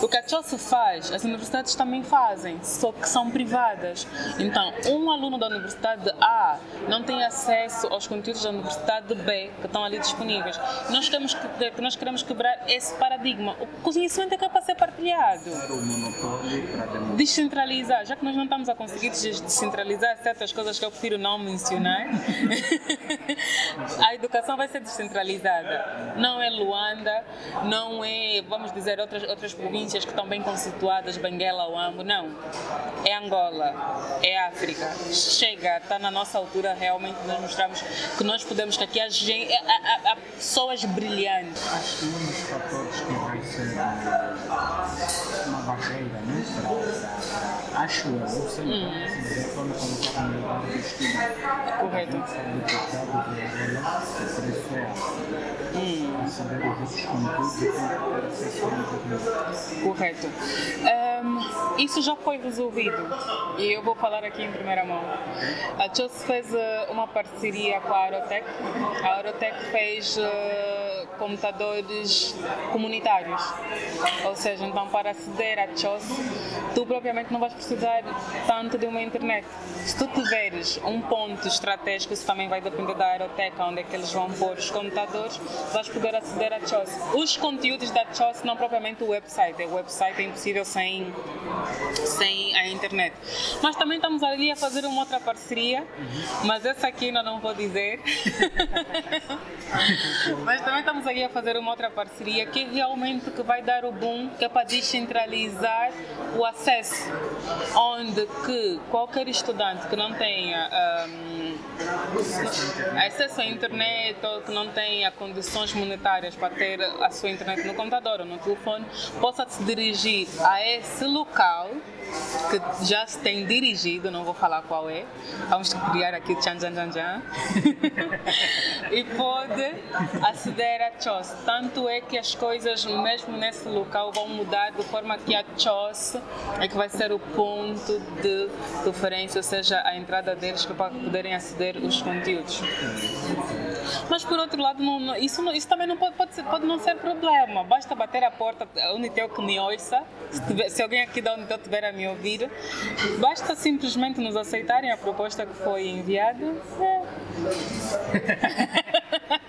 O que a CHOS faz, as universidades também fazem, só que são privadas. Então, um aluno da universidade A não tem acesso aos conteúdos da universidade B que estão ali disponíveis. Nós, temos que, nós queremos quebrar esse paradigma. O conhecimento é capaz de ser partilhado. Descentralizar, já que nós não estamos a conseguir descentralizar certas coisas que eu prefiro não mencionar, [LAUGHS] a educação vai ser descentralizada. Não é Luanda, não é, vamos dizer, outras, outras províncias que estão bem constituídas, Benguela ou Ambo, não. É Angola, é África. Chega, está na nossa altura realmente nós mostramos que nós podemos, que aqui há, gente, há, há, há pessoas brilhantes. Acho que um dos fatores que vai ser uma barreira, né? Para, para, acho eu, eu sei, hum. de forma como está a comunidade do estudo. Correto. Hum. Saber os conteúdos e ter acesso à internet. Correto. Um, isso já foi resolvido e eu vou falar aqui em primeira mão. A CHOS fez uh, uma parceria com a Aerotech. A Aerotech fez uh, computadores comunitários. Ou seja, então para aceder a CHOS, tu propriamente não vais precisar tanto de uma internet. Se tu tiveres um ponto estratégico, isso também vai depender da Aerotech, onde é que eles vão pôr os computadores, vais poder aceder a CHOS. Os conteúdos da CHOS, não propriamente o website. O website é impossível sem, sem a internet. Mas também estamos ali a fazer uma outra parceria, mas essa aqui ainda não vou dizer. [LAUGHS] mas também estamos ali a fazer uma outra parceria que é realmente que vai dar o boom, que é para descentralizar o acesso, onde que qualquer estudante que não tenha um, acesso à internet ou que não tenha condições monetárias para ter a sua internet no computador ou no telefone, possa se dirigir a esse local que já se tem dirigido, não vou falar qual é, vamos criar aqui tchan tchan tchan tchan, [LAUGHS] e pode aceder a CHOS. Tanto é que as coisas, mesmo nesse local, vão mudar de forma que a CHOS é que vai ser o ponto de referência, ou seja, a entrada deles para poderem aceder os conteúdos. Mas por outro lado, não, isso, isso também não pode, pode, ser, pode não ser problema. Basta bater a porta, a Unitel que me ouça, se, tiver, se alguém aqui da Unitel estiver a me ouvir, basta simplesmente nos aceitarem a proposta que foi enviada. É. [LAUGHS]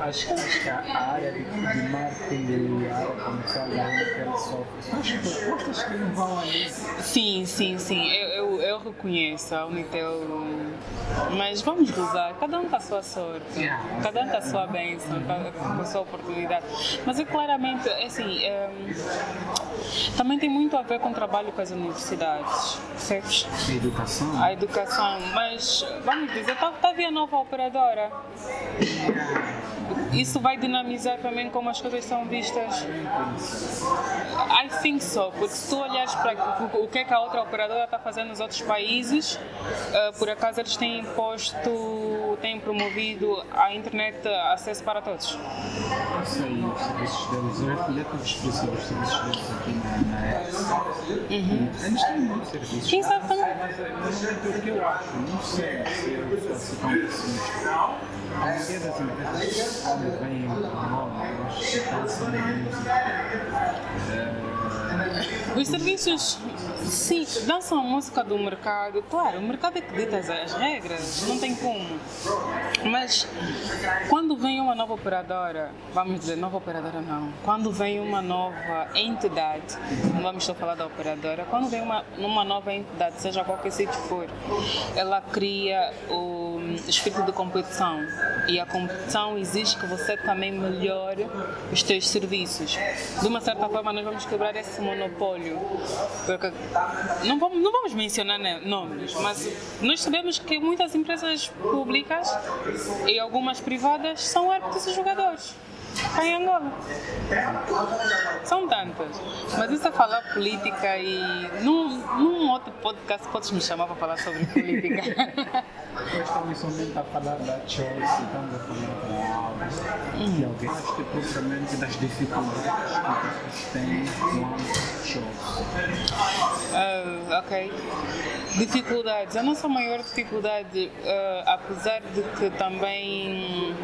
acho, acho que a área de, de marketing e a área comercial da Unitel sofre. As propostas que não vão ali. Sim, sim, sim. Eu, eu, eu reconheço a Unitel. Mas vamos gozar, cada um com a sua sorte, cada um com a sua bênção, com a sua oportunidade. Mas eu claramente, assim, é, também tem muito a ver com o trabalho com as universidades, percebes? A educação? A educação, mas vamos dizer, está tá via nova operadora. Isso vai dinamizar também como as coisas são vistas. I think so, porque se tu olhares para o que é que a outra operadora está fazendo nos outros países, uh, por acaso eles têm posto, têm promovido a internet acesso para todos. Eu sei, os serviços deles, eu já tive experiência dos serviços deles aqui na. Uhum. Eles têm muitos serviços. Quem sabe também? Mas o que eu acho, não sei se eu sou tão pessimista. A maioria das empresas quando vêm Os serviços, sim, dançam a música do mercado. Claro, o mercado é que dita as regras, não tem como. Mas quando vem uma nova operadora, vamos dizer, nova operadora não, quando vem uma nova entidade, não vamos só falar da operadora, quando vem uma, uma nova entidade, seja qualquer sítio for, ela cria o espírito de competição e a competição exige que você também melhore os seus serviços. De uma certa forma, nós vamos quebrar esse monopólio. Porque não vamos, não vamos mencionar né, nomes, mas nós sabemos que muitas empresas públicas e algumas privadas são árbitros e jogadores em Angola. São tantas. Mas isso é falar política e num, num outro podcast podes me chamar para falar sobre política. estamos somente a falar da Chelsea, estamos a falar da Alba, hum. de alguém. Acho que é propriamente das dificuldades que vocês têm com a Chelsea. Uh, ok. Dificuldades. A nossa maior dificuldade, uh, apesar de que também.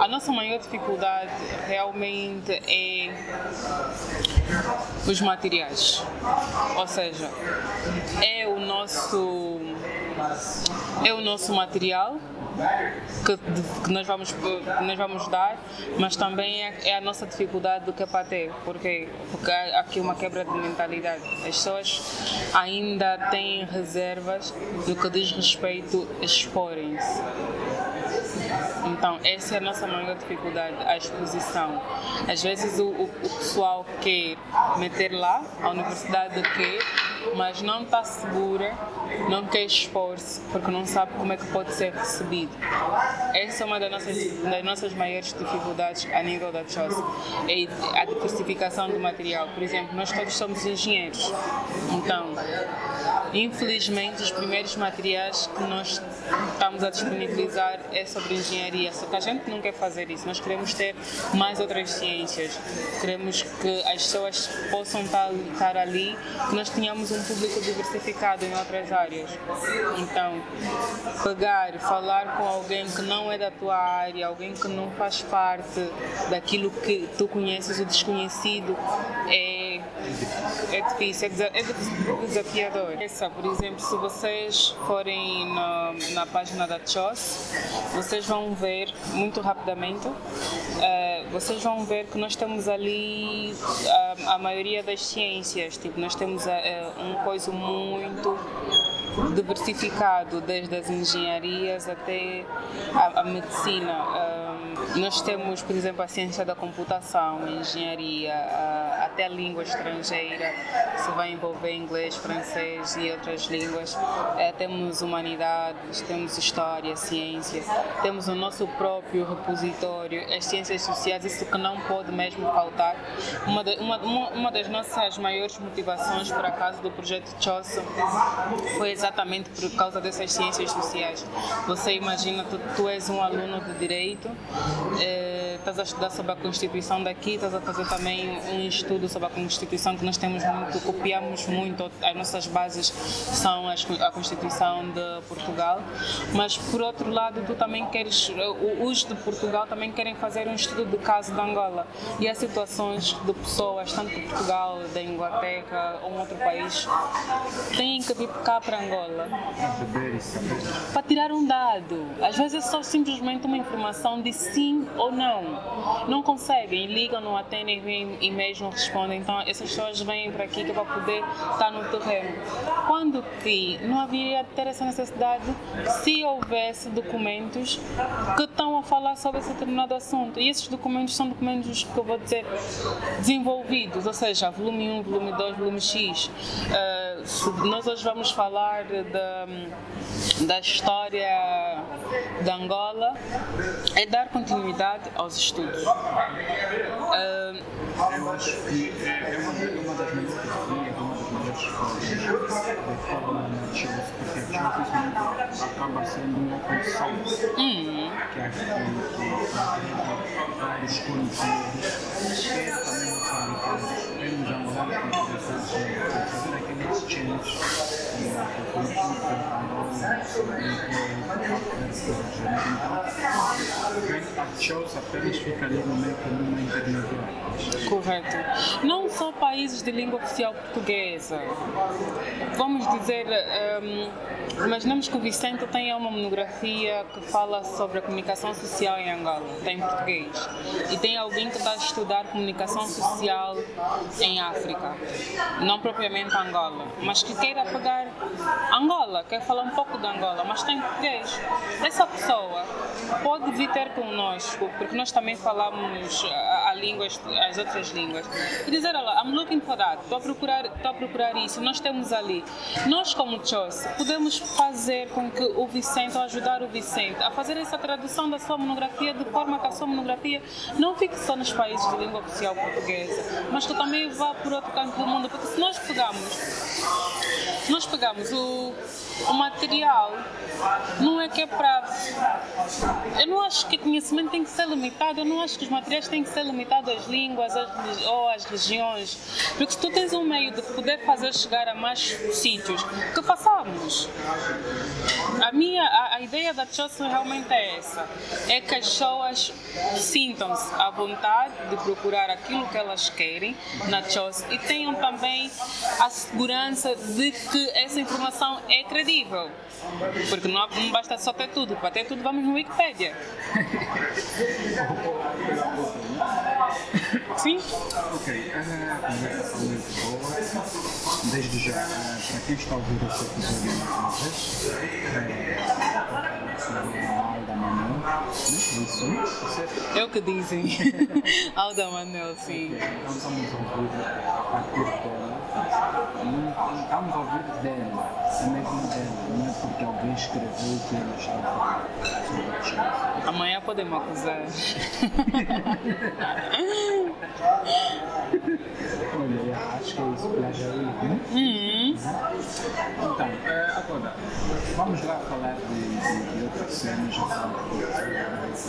A nossa maior dificuldade realmente é os materiais. Ou seja, é o nosso é o nosso material que, que, nós, vamos, que nós vamos dar, mas também é, é a nossa dificuldade do que é para ter, porque, porque há aqui uma quebra de mentalidade. As pessoas ainda têm reservas do que diz respeito a exporem-se. Então, essa é a nossa maior dificuldade, a exposição. Às vezes o, o, o pessoal quer meter lá, a universidade quer, mas não está segura, não quer expor-se, porque não sabe como é que pode ser recebido. Essa é uma das nossas, das nossas maiores dificuldades a nível da CHOS, é a diversificação do material. Por exemplo, nós todos somos engenheiros, então Infelizmente, os primeiros materiais que nós estamos a disponibilizar é sobre engenharia, só que a gente não quer fazer isso. Nós queremos ter mais outras ciências, queremos que as pessoas possam estar ali, que nós tenhamos um público diversificado em outras áreas. Então, pegar, falar com alguém que não é da tua área, alguém que não faz parte daquilo que tu conheces, o desconhecido, é, é difícil, é, é desafiador. Por exemplo, se vocês forem na, na página da CHOS, vocês vão ver muito rapidamente, uh, vocês vão ver que nós temos ali a, a maioria das ciências, tipo, nós temos uh, um coisa muito diversificado, desde as engenharias até a, a medicina. Um, nós temos, por exemplo, a ciência da computação, a engenharia, a, até a língua estrangeira, que vai envolver inglês, francês e outras línguas. É, temos humanidades, temos história, ciência, temos o nosso próprio repositório, as ciências sociais, isso que não pode mesmo faltar. Uma, de, uma, uma das nossas maiores motivações, por acaso, do projeto CHOSO foi exatamente por causa dessas ciências sociais. Você imagina, tu, tu és um aluno de direito, eh, estás a estudar sobre a Constituição daqui, estás a fazer também um estudo sobre a Constituição que nós temos muito, copiamos muito, as nossas bases são as, a Constituição de Portugal, mas por outro lado tu também queres, os de Portugal também querem fazer um estudo de caso de Angola e há situações de pessoas, tanto de Portugal, da Inglaterra ou um outro país, têm que vir cá para Angola para tirar um dado. Às vezes é só simplesmente uma informação de sim ou não. Não conseguem, ligam, não atendem, vêm e-mails, não respondem. Então essas pessoas vêm para aqui que é para poder estar no terreno. Quando que não haveria ter essa necessidade se houvesse documentos que estão a falar sobre esse determinado assunto. E esses documentos são documentos que eu vou dizer desenvolvidos, ou seja, volume 1, volume 2, volume X. Uh, nós hoje vamos falar da, da história de Angola é dar continuidade aos estudos. Uh, eu acho que é uma, uma das melhores formas de forma acaba sendo uma source, hum. que acho que vários conteúdos, quer também fabricados pelos angolanos que Correto. Não só países de língua oficial portuguesa. Vamos dizer, um, imaginamos que o Vicente tem uma monografia que fala sobre a comunicação social em Angola, tem em português. E tem alguém que está a estudar comunicação social em África, não propriamente Angola, mas que queira pegar Angola, quer falar um pouco de Angola, mas tem português. Essa pessoa pode vir ter conosco, porque nós também falamos a, a línguas, as outras línguas, e dizer, olha, I'm looking for that, estou a procurar, estou a procurar isso, nós temos ali. Nós, como CHOS, podemos fazer com que o Vicente, ou ajudar o Vicente a fazer essa tradução da sua monografia de forma que a sua monografia não fique só nos países de língua oficial portuguesa, mas que também vá por outro canto do mundo, porque se nós pegamos, nós pegamos o, o material, não é que é para. Eu não acho que o conhecimento tem que ser limitado, eu não acho que os materiais têm que ser limitados às línguas às, ou às regiões, porque se tu tens um meio de poder fazer chegar a mais sítios, que façamos. A minha a, a ideia da Chosen realmente é essa, é que as pessoas sintam-se à vontade de procurar aquilo que elas querem na Chosen e tenham também a segurança de que essa informação é credível. Porque não, não basta só ter tudo, para ter tudo vamos no Wikipedia. Sim. Ok, a conversa foi muito boa. Desde já, eh, para quem está a ouvir esse episódio uma vez, é, É o que dizem. [LAUGHS] Alda Manel, sim. Então estamos a ouvir a partir dela. Não estamos a ouvir dela, é mesmo dela, não é porque alguém escreveu que ela está Chelsea. Amanhã podem me acusar. [LAUGHS] Olha, acho que é isso, plagiarismo. Uhum. Então, eh, agora, vamos lá falar de, de, outras cenas, já falar de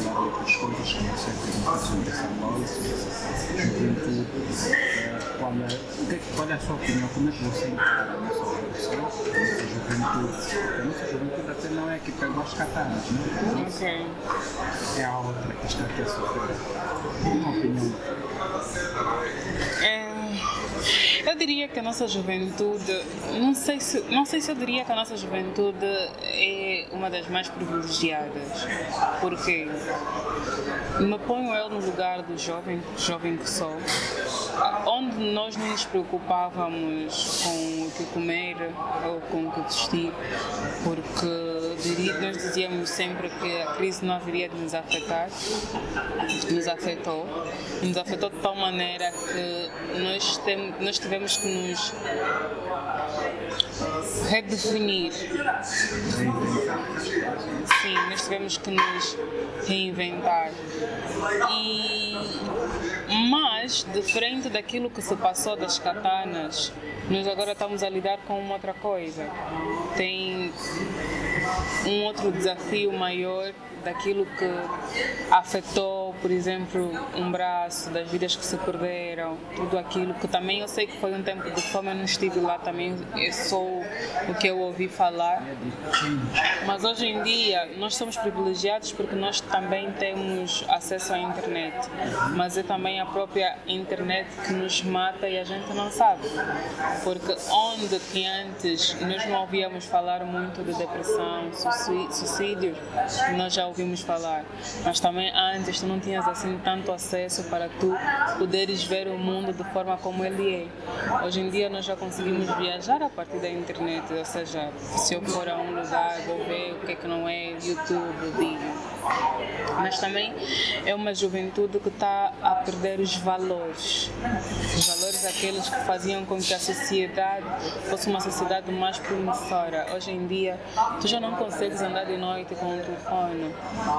outras coisas que não sei sobre essa essa juventude. Qual é, é qual é a sua opinião? Como é que você encara a nossa geração, a nossa juventude? A nossa juventude até não é que pegou as katanas, né? Ok. É a outra que está aqui a sofrer. Uma opinião. and eu diria que a nossa juventude, não sei, se, não sei se eu diria que a nossa juventude é uma das mais privilegiadas, porque me ponho eu no lugar do jovem, jovem que sou, onde nós não nos preocupávamos com o que comer ou com o que vestir, porque diri- nós dizíamos sempre que a crise não haveria de nos afetar, nos afetou, nos afetou de tal maneira que nós, tem, nós tivemos que nos redefinir. Sim, nós tivemos que nos reinventar. E, mas, diferente daquilo que se passou das katanas, nós agora estamos a lidar com uma outra coisa. Tem um outro desafio maior daquilo que afetou, por exemplo, um braço, das vidas que se perderam, tudo aquilo que também eu sei que foi um tempo de fome, eu não estive lá também, só o que eu ouvi falar. Mas hoje em dia nós somos privilegiados porque nós também temos acesso à internet, mas é também a própria internet que nos mata e a gente não sabe. Porque onde que antes nós não ouvíamos falar muito de depressão, suicídio, suicídios, nós já ouvimos falar, mas também antes tu não tinhas assim tanto acesso para tu poderes ver o mundo de forma como ele é. Hoje em dia nós já conseguimos viajar a partir da internet, ou seja, se eu for a um lugar vou ver o que é que não é YouTube, vídeo. Mas também é uma juventude que está a perder os valores. Os valores aqueles que faziam com que a sociedade fosse uma sociedade mais promissora. Hoje em dia, tu já não consegues andar de noite com o telefone.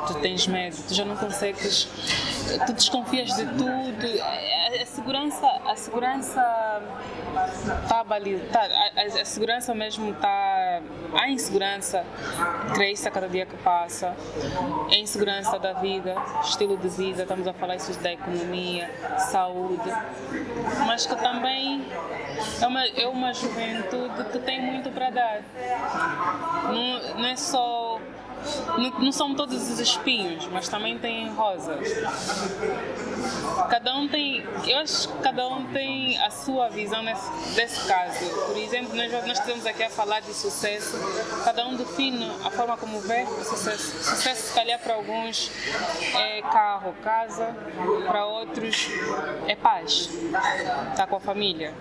Tu tens medo, tu já não consegues. Tu desconfias de tudo. A, segurança, a segurança está balizada. Tá, a, a segurança mesmo está. A insegurança cresce a cada dia que passa. A insegurança da vida, estilo de vida, estamos a falar isso da economia, saúde, mas que também é uma, é uma juventude que tem muito para dar. Não, não é só. Não, não são todos os espinhos, mas também tem rosas. Cada um tem, eu acho que cada um tem a sua visão nesse, desse caso. Por exemplo, nós, nós estamos aqui a falar de sucesso, cada um define a forma como vê o sucesso. Sucesso, se calhar, para alguns é carro, casa, para outros é paz, estar com a família.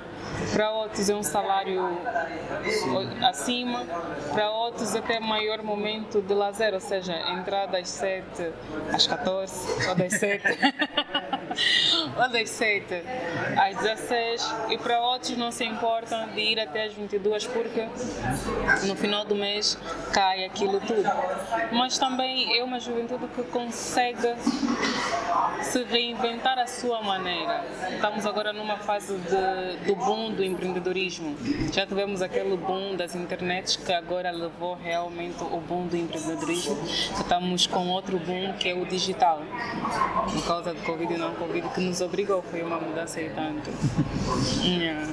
Para outros é um salário acima, para outros até maior momento de lazer, ou seja, entrar das 7 às 14 ou das 7 [LAUGHS] ou das 7 às 16 e para outros não se importam de ir até as 22 porque no final do mês cai aquilo tudo. Mas também é uma juventude que consegue se reinventar à sua maneira. Estamos agora numa fase de, do boom do empreendedorismo. Já tivemos aquele boom das internets que agora levou realmente o boom do empreendedorismo. Estamos com outro boom que é o digital. Por causa do Covid não Covid, que nos obrigou, foi uma mudança e tanto. yeah.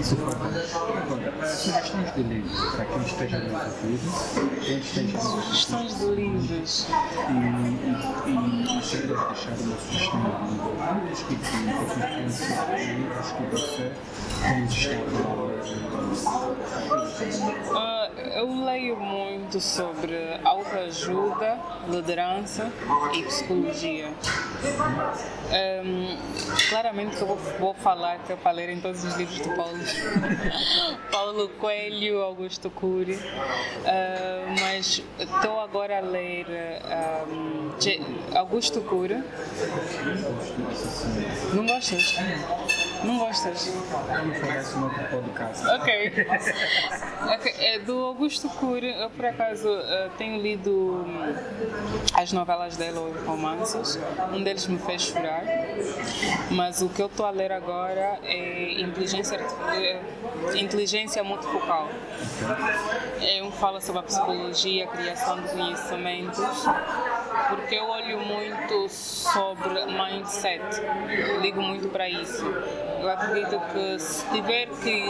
Isso Agora, sugestões de livros para quem esteja no ouvido, quem esteja no Sugestões de livros. E, e, e se quiser deixar uma sugestão de livros que te influenciaram, livros que você tem estado Uh, eu leio muito sobre autoajuda, liderança e psicologia. Um, claramente que eu vou, vou falar que para ler em todos os livros de Paulo, [LAUGHS] Paulo Coelho, Augusto Cury, uh, mas estou agora a ler um, Augusto Cury. Não gostas? Não gostas? Não aparece no podcast. Ok. okay. É do Augusto Cury. Eu, por acaso, uh, tenho lido hum, as novelas dele, ou romances. Um deles me fez chorar. Mas o que eu estou a ler agora é Inteligência, é, inteligência Multifocal. É um que fala sobre a psicologia, a criação de conhecimentos porque eu olho muito sobre mindset, ligo muito para isso. Eu acredito que se tiver que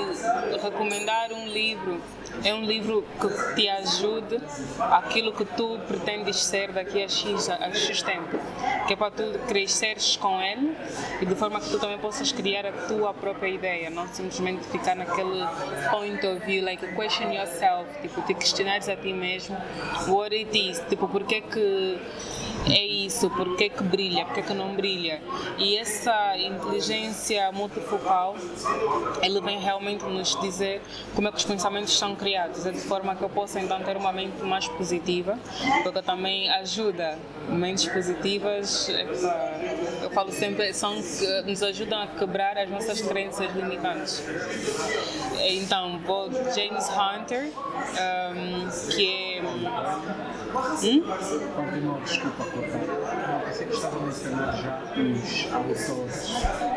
recomendar um livro, é um livro que te ajude aquilo que tu pretendes ser daqui a X, a X tempo. Que é para tu cresceres com ele e de forma que tu também possas criar a tua própria ideia, não simplesmente ficar naquele point of view, like question yourself, tipo, te questionares a ti mesmo, what it is, tipo, porque é que é isso, porque é que brilha, porque é que não brilha. E essa inteligência multifocal, ele vem realmente nos dizer como é que os pensamentos são criados, é de forma que eu possa então ter uma mente mais positiva, porque também ajuda. Mentes positivas, eu falo sempre, são, nos ajudam a quebrar as nossas crenças limitantes. Então, vou James Hunter, um, que é. Hum? Continua, desculpa cortar. Não, pensei que estava a mencionar já os autores.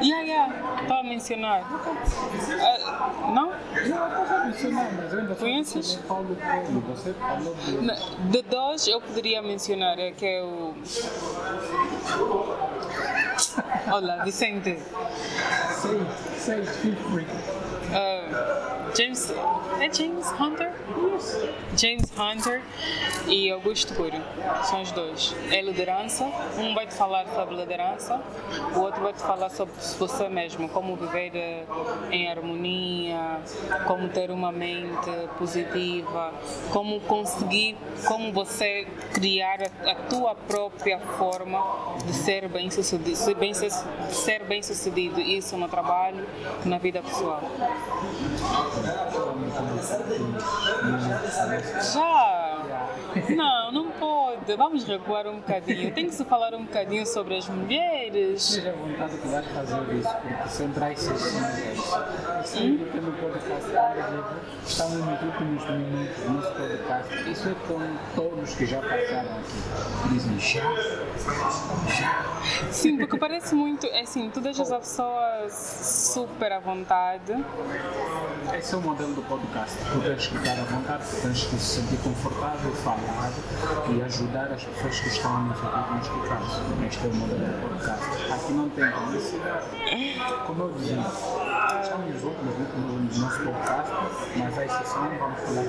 Yeah, yeah, estava a mencionar. Uh, não? Não, estava a mencionar, mas ainda Conheces? De. Dois eu poderia mencionar, é que é o. Olá, Vicente. Sei, sei, feel free. James. É James Hunter? James Hunter e Augusto Cury. São os dois. É liderança. Um vai te falar sobre liderança, o outro vai te falar sobre você mesmo, como viver eh, em harmonia, como ter uma mente positiva, como conseguir, como você criar a, a tua própria forma de ser bem sucedido, ser bem, ser bem sucedido. Isso no trabalho, na vida pessoal. Já! Não, não pode. Vamos recuar um bocadinho. Tem que se falar um bocadinho sobre as mulheres. Seja vontade de vai fazer isso, porque sempre há exceções. Sempre que no podcast, estamos nos últimos minutos do nosso podcast. Isso é com todos que já passaram aqui. Dizem já, já. Sim, porque parece muito, é assim, tu deixas a pessoa super à vontade. Esse é o modelo do podcast. Tu tens que estar à vontade, tu tens que se sentir confortável, falar e ajudar as pessoas que estão nos ouvir nos escutar. Este é o modelo do podcast. Aqui não tem publicidade. Como eu dizia, estamos outros no nosso podcast, mas a exceção vamos falar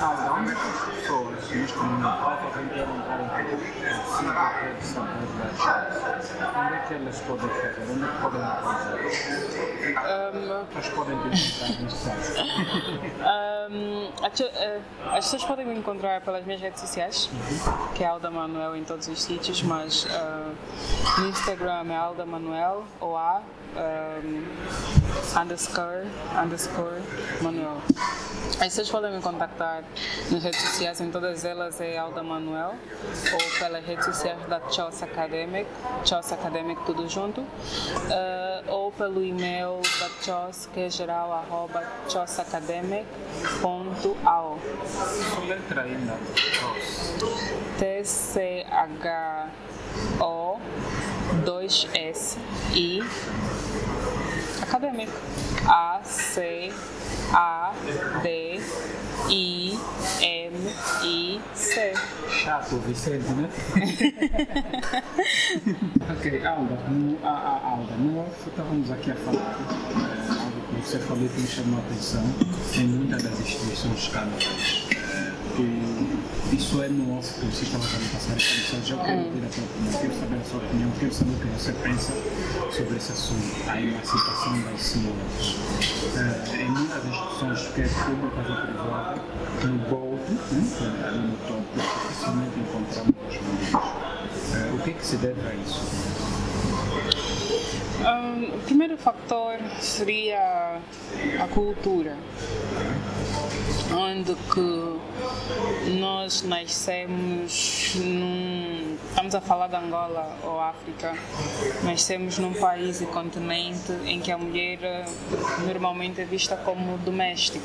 Há muitas pessoas entrar em contato se quer saber das coisas. Onde é que elas podem fazer? Onde é que podem encontrar? Um, Elas podem te encontrar neste caso. um, as pessoas podem me encontrar pelas minhas redes sociais, que é Alda Manuel em todos os sítios, mas uh, no Instagram é Alda Manuel, ou A, um, underscore, underscore Manuel. As pessoas podem me contactar nas redes sociais, em todas elas é Alda Manuel, ou pelas redes sociais da Chelsea Academic, Chelsea Academic tudo junto, uh, ou pelo e-mail da CHOS, que é geral, arroba chosacademic.ao. letra ainda. T-C-H-O 2-S I Academic A C A D I M I C. Chato, Vicente, né? [LAUGHS] ok, Alda, no, a, a, Alda, no off estávamos aqui a falar é, algo que você falou que me chamou a atenção em muitas das instituições que isso é no off que você estava a passar a informação. Já quero ter a tua opinião, quero saber a sua opinião, quero saber o que você pensa sobre esse assunto, a emancipação das senhoras. Uh, em muitas instituições, quer públicas ou privadas, no bold, né, ali no topo, dificilmente encontramos as mulheres. Uh, o que é que se deve a isso? Um, o primeiro fator seria a cultura onde que nós nascemos num. Estamos a falar de Angola ou África, nascemos num país e continente em que a mulher normalmente é vista como doméstica.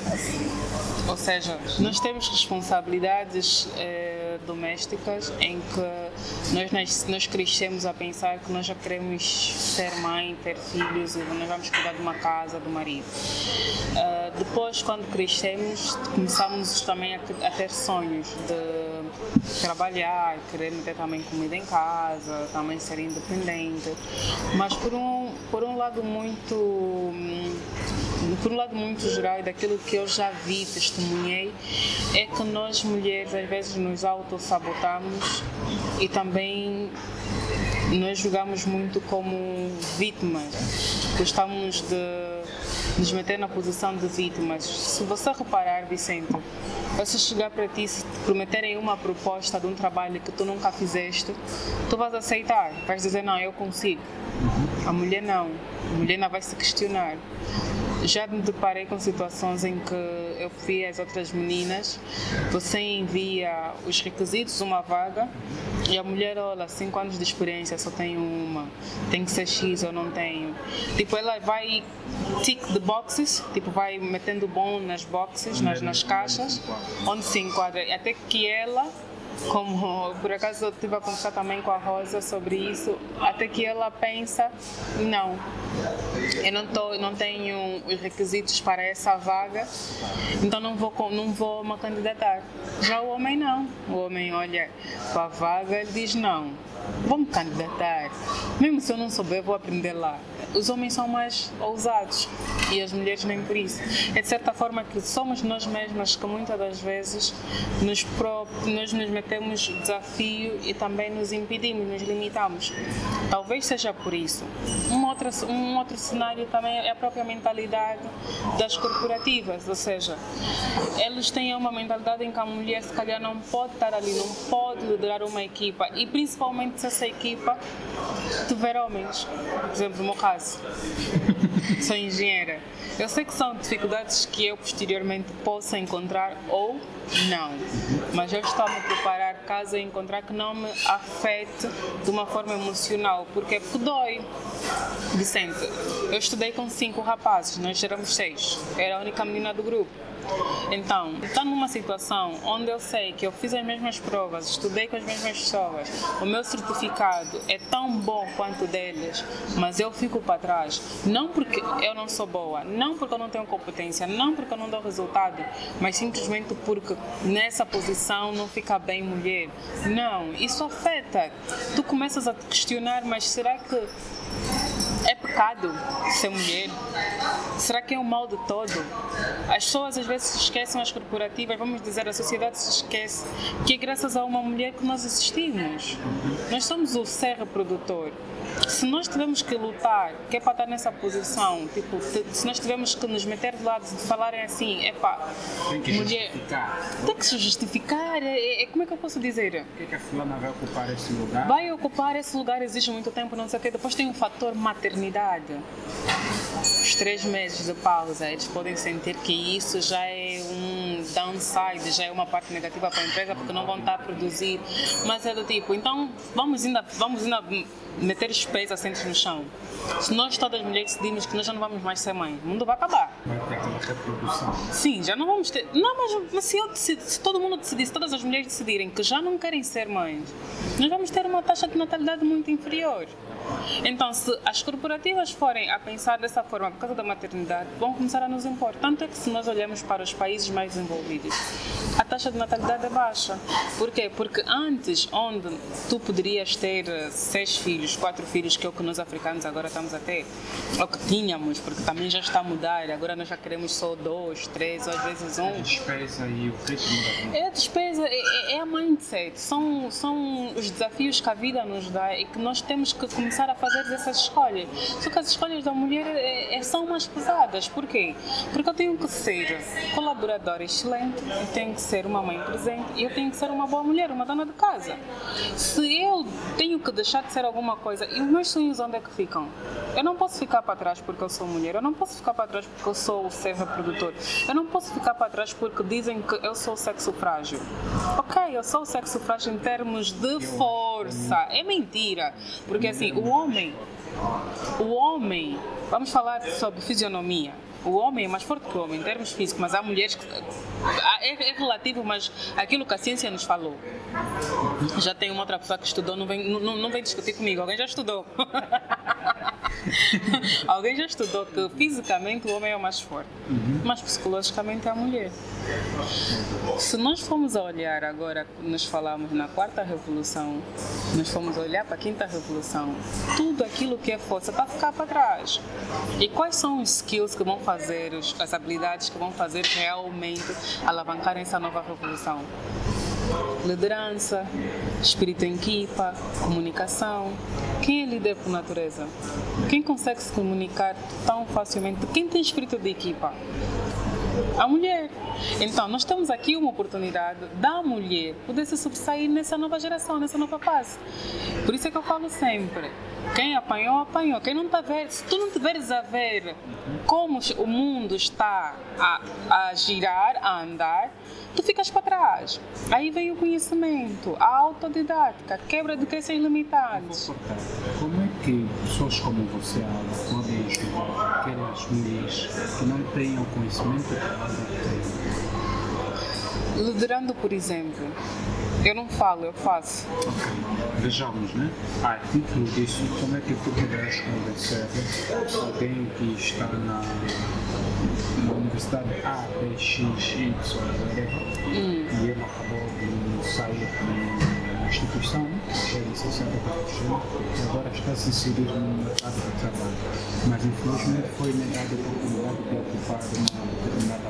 Ou seja, nós temos responsabilidades eh, domésticas em que nós, nós crescemos a pensar que nós já queremos ser mãe, ter filhos e nós vamos cuidar de uma casa, do marido. Uh, depois, quando crescemos, começamos também a, a, ter sonhos de trabalhar, querer meter também comida em casa, também ser independente. Mas por um, por um lado muito hum, por um lado muito geral e daquilo que eu já vi, testemunhei, é que nós mulheres às vezes nos auto-sabotamos e também nós julgamos muito como vítimas. Gostamos de nos meter na posição de vítimas. Se você reparar, Vicente, se chegar para ti se te prometerem uma proposta de um trabalho que tu nunca fizeste, tu vais aceitar, vais dizer não, eu consigo. A mulher não, a mulher não vai se questionar. Já me deparei com situações em que eu vi as outras meninas, você envia os requisitos, uma vaga, e a mulher, olha, 5 anos de experiência, só tenho uma, tem que ser X, eu não tenho. Tipo, ela vai tick the boxes, tipo, vai metendo bom nas boxes, nas, nas caixas, onde se enquadra, até que ela como por acaso eu estive a conversar também com a Rosa sobre isso, até que ela pensa, não, eu não, tô, não tenho os requisitos para essa vaga, então não vou, não vou me candidatar. Já o homem não, o homem olha para a vaga e diz não, vou me candidatar, mesmo se eu não souber, vou aprender lá os homens são mais ousados e as mulheres nem por isso. É de certa forma que somos nós mesmas que muitas das vezes nos, nós nos metemos desafio e também nos impedimos, nos limitamos. Talvez seja por isso. Um outro, um outro cenário também é a própria mentalidade das corporativas, ou seja, eles têm uma mentalidade em que a mulher se calhar não pode estar ali, não pode liderar uma equipa e principalmente se essa equipa tiver homens. Por exemplo, no meu caso, faço. [LAUGHS] Sou engenheira. Eu sei que são dificuldades que eu posteriormente possa encontrar ou não, mas eu estou a me preparar caso eu encontrar que não me afete de uma forma emocional, porque, porque dói. Vicente, eu estudei com cinco rapazes, nós éramos seis, era a única menina do grupo. Então, estou numa situação onde eu sei que eu fiz as mesmas provas, estudei com as mesmas pessoas, o meu certificado é tão bom quanto deles, mas eu fico para trás, não porque eu não sou boa, não porque eu não tenho competência, não porque eu não dou resultado, mas simplesmente porque nessa posição não fica bem mulher. Não, isso afeta. Tu começas a te questionar, mas será que é pecado ser mulher? Será que é o mal de todo? As pessoas às vezes se esquecem, as corporativas, vamos dizer, a sociedade se esquece que é graças a uma mulher que nós existimos. Nós somos o ser reprodutor se nós tivermos que lutar, que é para estar nessa posição, tipo, se nós tivermos que nos meter de lado de falarem assim, é pá, tem que mulher, justificar. Tem que se justificar, é, é, como é que eu posso dizer? Por que, que a fulana vai ocupar esse lugar? Vai ocupar esse lugar, exige muito tempo, não sei o quê. Depois tem o fator maternidade. Os três meses de pausa, eles podem sentir que isso já é um downside, já é uma parte negativa para a empresa porque não vão estar a produzir. Mas é do tipo, então vamos ainda, vamos ainda meter os pés assentos no chão. Se nós todas as mulheres decidimos que nós já não vamos mais ser mãe, o mundo vai acabar. Vai ter aquela reprodução. Sim, já não vamos ter. Não, mas, se, eu decidir, se todo mundo decidir, se todas as mulheres decidirem que já não querem ser mães, nós vamos ter uma taxa de natalidade muito inferior. Então, se as corporativas forem a pensar dessa forma por causa da maternidade, vão começar a nos impor. Tanto é que se nós olhamos para os países mais desenvolvidos, a taxa de natalidade é baixa. Por quê? Porque antes, onde tu poderias ter eh, seis filhos, quatro filhos, que é o que nós africanos agora estamos a ter, ou que tínhamos, porque também já está a mudar, agora nós já queremos só dois, três, ou às vezes um. A despesa e o ritmo da. É a despesa, é, é- é a mindset, são, são os desafios que a vida nos dá e que nós temos que começar a fazer essas escolhas. Só que as escolhas da mulher é, é- são mais pesadas. Por quê? Porque eu tenho que ser colaboradora excelente, eu tenho que ser uma mãe presente eu tenho que ser uma boa mulher, uma dona de casa. Se eu tenho que deixar de ser alguma coisa, e os meus sonhos onde é que ficam? Eu não posso ficar para trás porque eu sou mulher, eu não posso ficar para trás porque eu sou o ser reprodutor, eu não posso ficar para trás porque dizem que eu sou sexo frágil. Ok, eu sou sexo frágil em termos de força. É mentira. Porque assim, o homem, o homem, vamos falar sobre fisionomia. O homem é mais forte que o homem em termos físicos, mas há mulheres que. É, é relativo, mas aquilo que a ciência nos falou. Já tem uma outra pessoa que estudou, não vem, não, não vem discutir comigo, alguém já estudou. [LAUGHS] [LAUGHS] alguém já estudou que fisicamente o homem é o mais forte, mas psicologicamente é a mulher. Se nós formos a olhar agora, nós falamos na quarta revolução, nós formos a olhar para a quinta revolução, tudo aquilo que é força está a ficar para trás. E quais são os skills que vão fazer, as habilidades que vão fazer realmente alavancar essa nova revolução? Liderança, espírito em equipa, comunicação. Quem é líder por natureza? Quem consegue se comunicar tão facilmente? Quem tem espírito de equipa? A mulher. Então, nós temos aqui uma oportunidade da mulher poder se sobressair nessa nova geração, nessa nova fase. Por isso é que eu falo sempre: quem apanhou, apanhou. Quem não está se tu não tiveres a ver como o mundo está a, a girar, a andar, tu ficas para trás. Aí vem o conhecimento, a autodidática, a quebra de crenças limitadas. Como é que pessoas como você, podem ajudar aquelas mulheres que não tenham conhecimento que? Liderando, por exemplo, eu não falo, eu faço. Vejamos, né? A título disso, como é que tu poderes convencer alguém que está na, na universidade A, B, X, Y, whatever, e ele acabou de sair uma instituição, já é licenciado profissão, e agora está a se inserir no mercado de trabalho. Mas infelizmente foi negada a oportunidade de ocupar uma determinada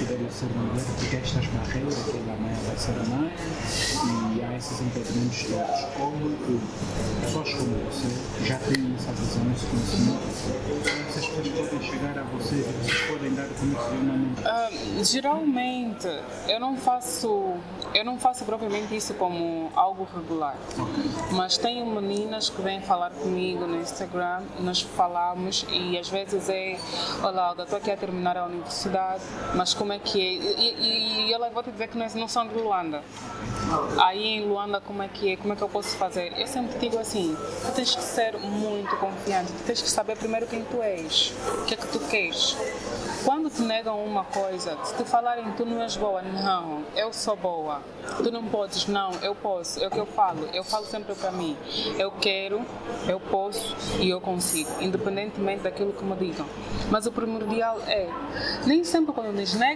ele ser mulher, porque estas barreiras que ele amanhã vai ser mãe e há esses impedimentos todos. Como pessoas como você já têm essa visão, esse conhecimento, essas pessoas podem chegar a vocês e vocês podem dar conhecimento. Ah, geralmente eu não faço eu não faço propriamente isso como algo regular mas tenho meninas que vêm falar comigo no Instagram nós falamos e às vezes é olá estou aqui a terminar a universidade mas como é que é e, e, e ela vou te dizer que não, não são de Luanda aí em Luanda como é que é como é que eu posso fazer eu sempre digo assim tu tens que ser muito confiante tu tens que saber primeiro quem tu és o que é que tu queres quando te negam uma coisa, se te falarem tu não és boa, não, eu sou boa. Tu não podes, não, eu posso. É o que eu falo. Eu falo sempre para mim. Eu quero, eu posso e eu consigo, independentemente daquilo que me digam. Mas o primordial é, nem sempre quando nos negam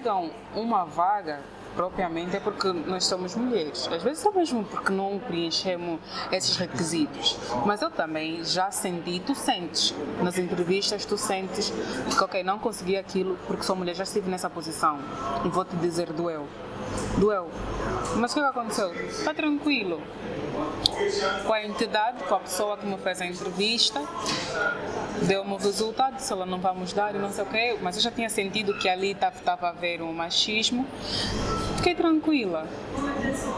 uma vaga, propriamente é porque nós somos mulheres. Às vezes é mesmo porque não preenchemos esses requisitos. Mas eu também já senti, tu sentes, nas entrevistas tu sentes que ok, não consegui aquilo porque sou mulher, já estive nessa posição. E vou te dizer, doeu. Doeu. Mas o que que aconteceu? Está tranquilo. Com a entidade, com a pessoa que me fez a entrevista, deu-me o resultado, se ela não vamos dar e não sei o quê, mas eu já tinha sentido que ali estava a haver um machismo. fiquei tranquila.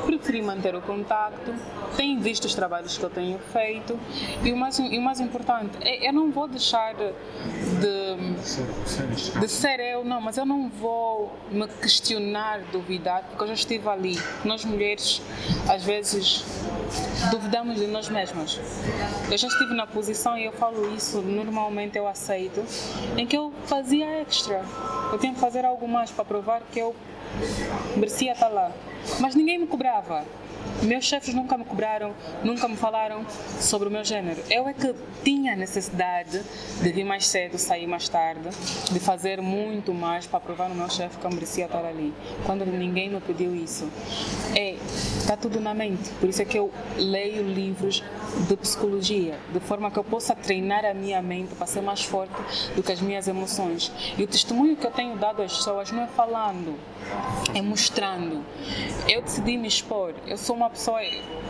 Preferi manter o contacto, tenho visto os trabalhos que eu tenho feito e o mais, e o mais importante, é, eu não vou deixar de, de ser eu, não, mas eu não vou me questionar, duvidar, porque eu já estive ali. Nós mulheres, às vezes, duvidamos de nós mesmas. Eu já estive na posição e eu falo isso, normalmente eu aceito, em que eu fazia extra. Eu tinha que fazer algo mais para provar que eu merecia estar lá. Mas ninguém me cobrava. Meus chefes nunca me cobraram, nunca me falaram sobre o meu género. Eu é que tinha necessidade de vir mais cedo, sair mais tarde, de fazer muito mais para provar no meu chefe que eu merecia estar ali. Quando ninguém me pediu isso. É, está tudo na mente. Por isso é que eu leio livros de psicologia, de forma que eu possa treinar a minha mente para ser mais forte do que as minhas emoções. E o testemunho que eu tenho dado às pessoas não é falando, é mostrando. Eu decidi me expor. Eu sou uma pessoa.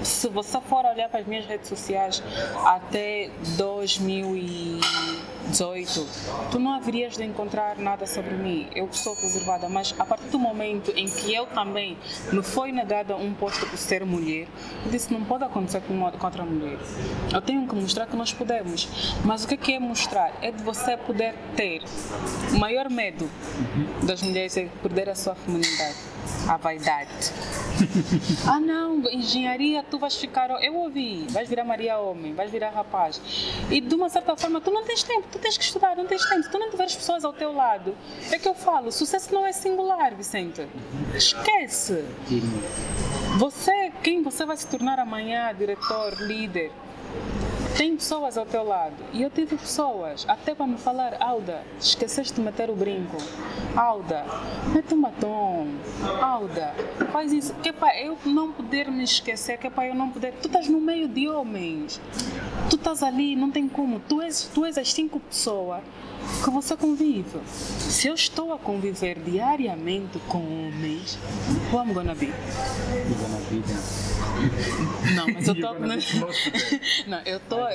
Se você for olhar para as minhas redes sociais até 2018, tu não haverias de encontrar nada sobre mim. Eu sou reservada, mas a partir do momento em que eu também me foi negada um posto por ser mulher, eu disse: não pode acontecer com outra mulher. Eu tenho que mostrar que nós podemos. Mas o que é mostrar? É de você poder ter. O maior medo das mulheres é perder a sua feminilidade, a vaidade. [LAUGHS] ah, não, engenharia, tu vais ficar. Eu ouvi, vais virar Maria Homem, vais virar rapaz. E de uma certa forma, tu não tens tempo, tu tens que estudar, não tens tempo. Tu não tiveres pessoas ao teu lado, é que eu falo: sucesso não é singular, Vicente. Esquece. Você, quem você vai se tornar amanhã, diretor, líder, tem pessoas ao teu lado. E eu tive pessoas até para me falar, Alda, esqueceste de meter o brinco. Alda, mete um batom. Alda, faz isso. Que é para eu não poder me esquecer, que é para eu não poder. Tu estás no meio de homens. Tu estás ali, não tem como. Tu és, tu és as cinco pessoas que você convive. Se eu estou a conviver diariamente com homens, who I'm gonna be? You're gonna be them. Não, mas eu estou. [LAUGHS] Não, eu estou.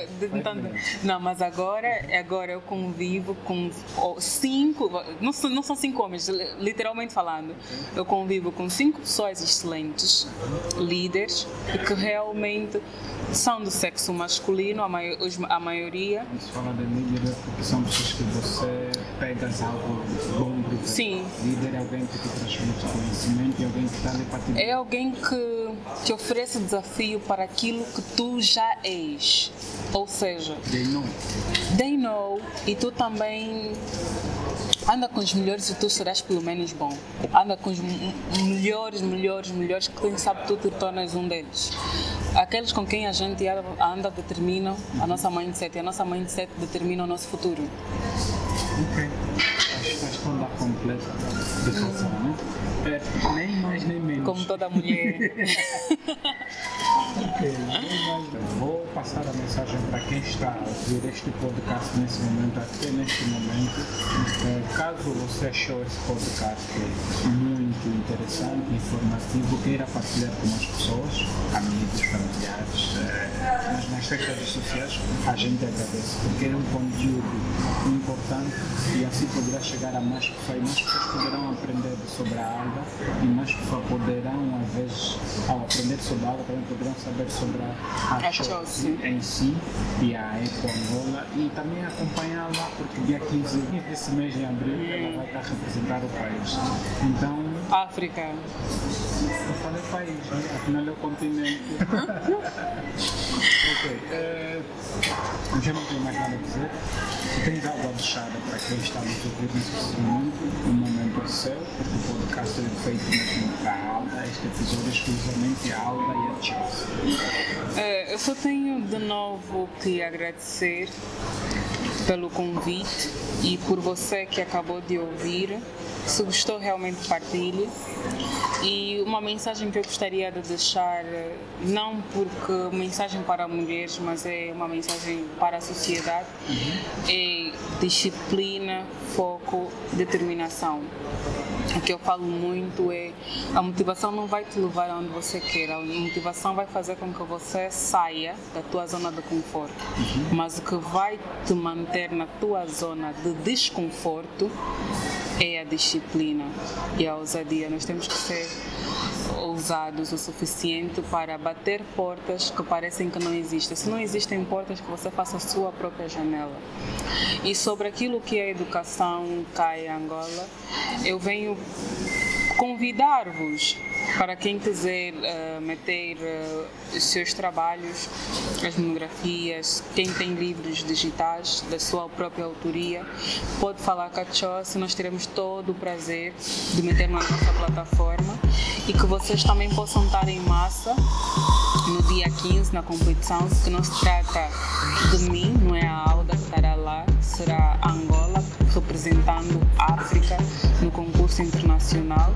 Não, mas agora, agora eu convivo com cinco. Não são, não são cinco homens, literalmente falando. Eu convivo com cinco pessoas excelentes, líderes, que realmente são do sexo masculino, a, mai a maioria. Se fala de líder, é porque são pessoas que você pega algo bom do Sim. Líder é alguém que te transmite conhecimento e alguém que está ali para te É alguém que te oferece desafio para aquilo que tu já és. Ou seja, They know. they know e tu também anda com os melhores e tu serás pelo menos bom. Anda com os melhores, melhores, melhores, que quem sabe tu te tornas um deles. Aqueles com quem a gente anda determinam a nossa mindset e a nossa mindset determina o nosso futuro. Ok. Acho a completa de razão, né? É, nem mais nem menos. Como toda mulher. [LAUGHS] Ok, Vou passar a mensagem para quem está a ouvir este podcast nesse momento, até neste momento. Eh, Caso você achou esse podcast muito interessante, informativo, queira partilhar com as pessoas, amigos, familiares, eh, nas nas redes sociais, a gente agradece, porque é um conteúdo importante e assim poderá chegar a mais pessoas e mais pessoas poderão aprender sobre a alga e mais pessoas poderão, às vezes, ao aprender sobre a alga, também poderão saber sobre a, A a em si e a Eco Angola e também acompanhá-la, porque dia 15 desse mês de abril ela vai estar a representar o país. Então, África. eu falei país, né? afinal é o continente. ok, eu já não tenho mais nada a dizer. Tens algo a deixar para quem está nos ouvir nesse momento, o porque o podcast é feito mesmo para a Alda, este episódio é exclusivamente e a Chelsea. Eu só tenho de novo que agradecer pelo convite e por você que acabou de ouvir. Se gostou, realmente partilhe. E uma mensagem que eu gostaria de deixar, não porque mensagem para mulheres, mas é uma mensagem para a sociedade, é disciplina, foco, determinação. O que eu falo muito é a motivação não vai te levar aonde você quer, a motivação vai fazer com que você saia da tua zona de conforto. Mas o que vai te manter na tua zona de desconforto é a disciplina e a ousadia. Nós temos que ser ousados o suficiente para bater portas que parecem que não existem. Se não existem portas, que você faça a sua própria janela. E sobre aquilo que é a educação cai Angola, eu venho convidar-vos para quem quiser uh, meter uh, os seus trabalhos, as monografias, quem tem livros digitais da sua própria autoria, pode falar com a Chose, nós teremos todo o prazer de meter na nossa plataforma. E que vocês também possam estar em massa no dia 15 na competição, que não se trata de mim, não é a Alda que estará lá, será Angola representando a África no concurso internacional.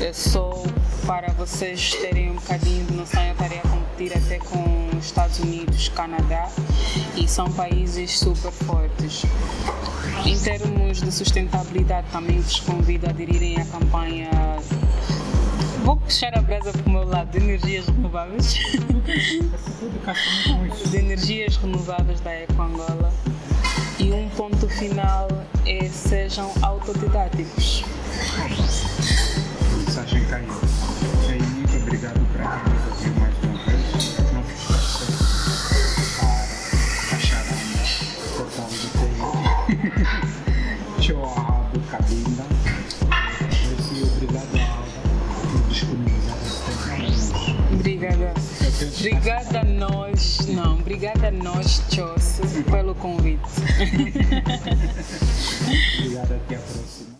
É só para vocês terem um bocadinho de noção, eu estarei a competir até com os Estados Unidos, Canadá e são países super fortes. Em termos de sustentabilidade, também vos convido a aderirem à campanha Vou puxar a brasa para o meu lado de energias renováveis. [LAUGHS] de energias renováveis da Eco Angola. E um ponto final é sejam autodidáticos. Mensagem caiu. E muito obrigado para quem nos ouviu Obrigada a nós, não, obrigada a nós, Chose, pelo convite. [LAUGHS] Obrigado, até a próxima.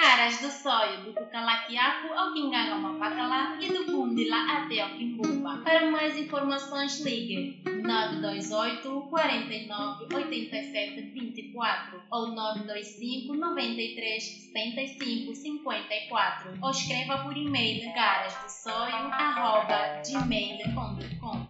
Caras do Sonho, do Cucalaquiaco ao Quinganga Pacalá e do Bundila até ao Quimbumba. Para mais informações, ligue 928 49 87 24 ou 925 93 75 54 ou escreva por e-mail carasdossoio.gmail.com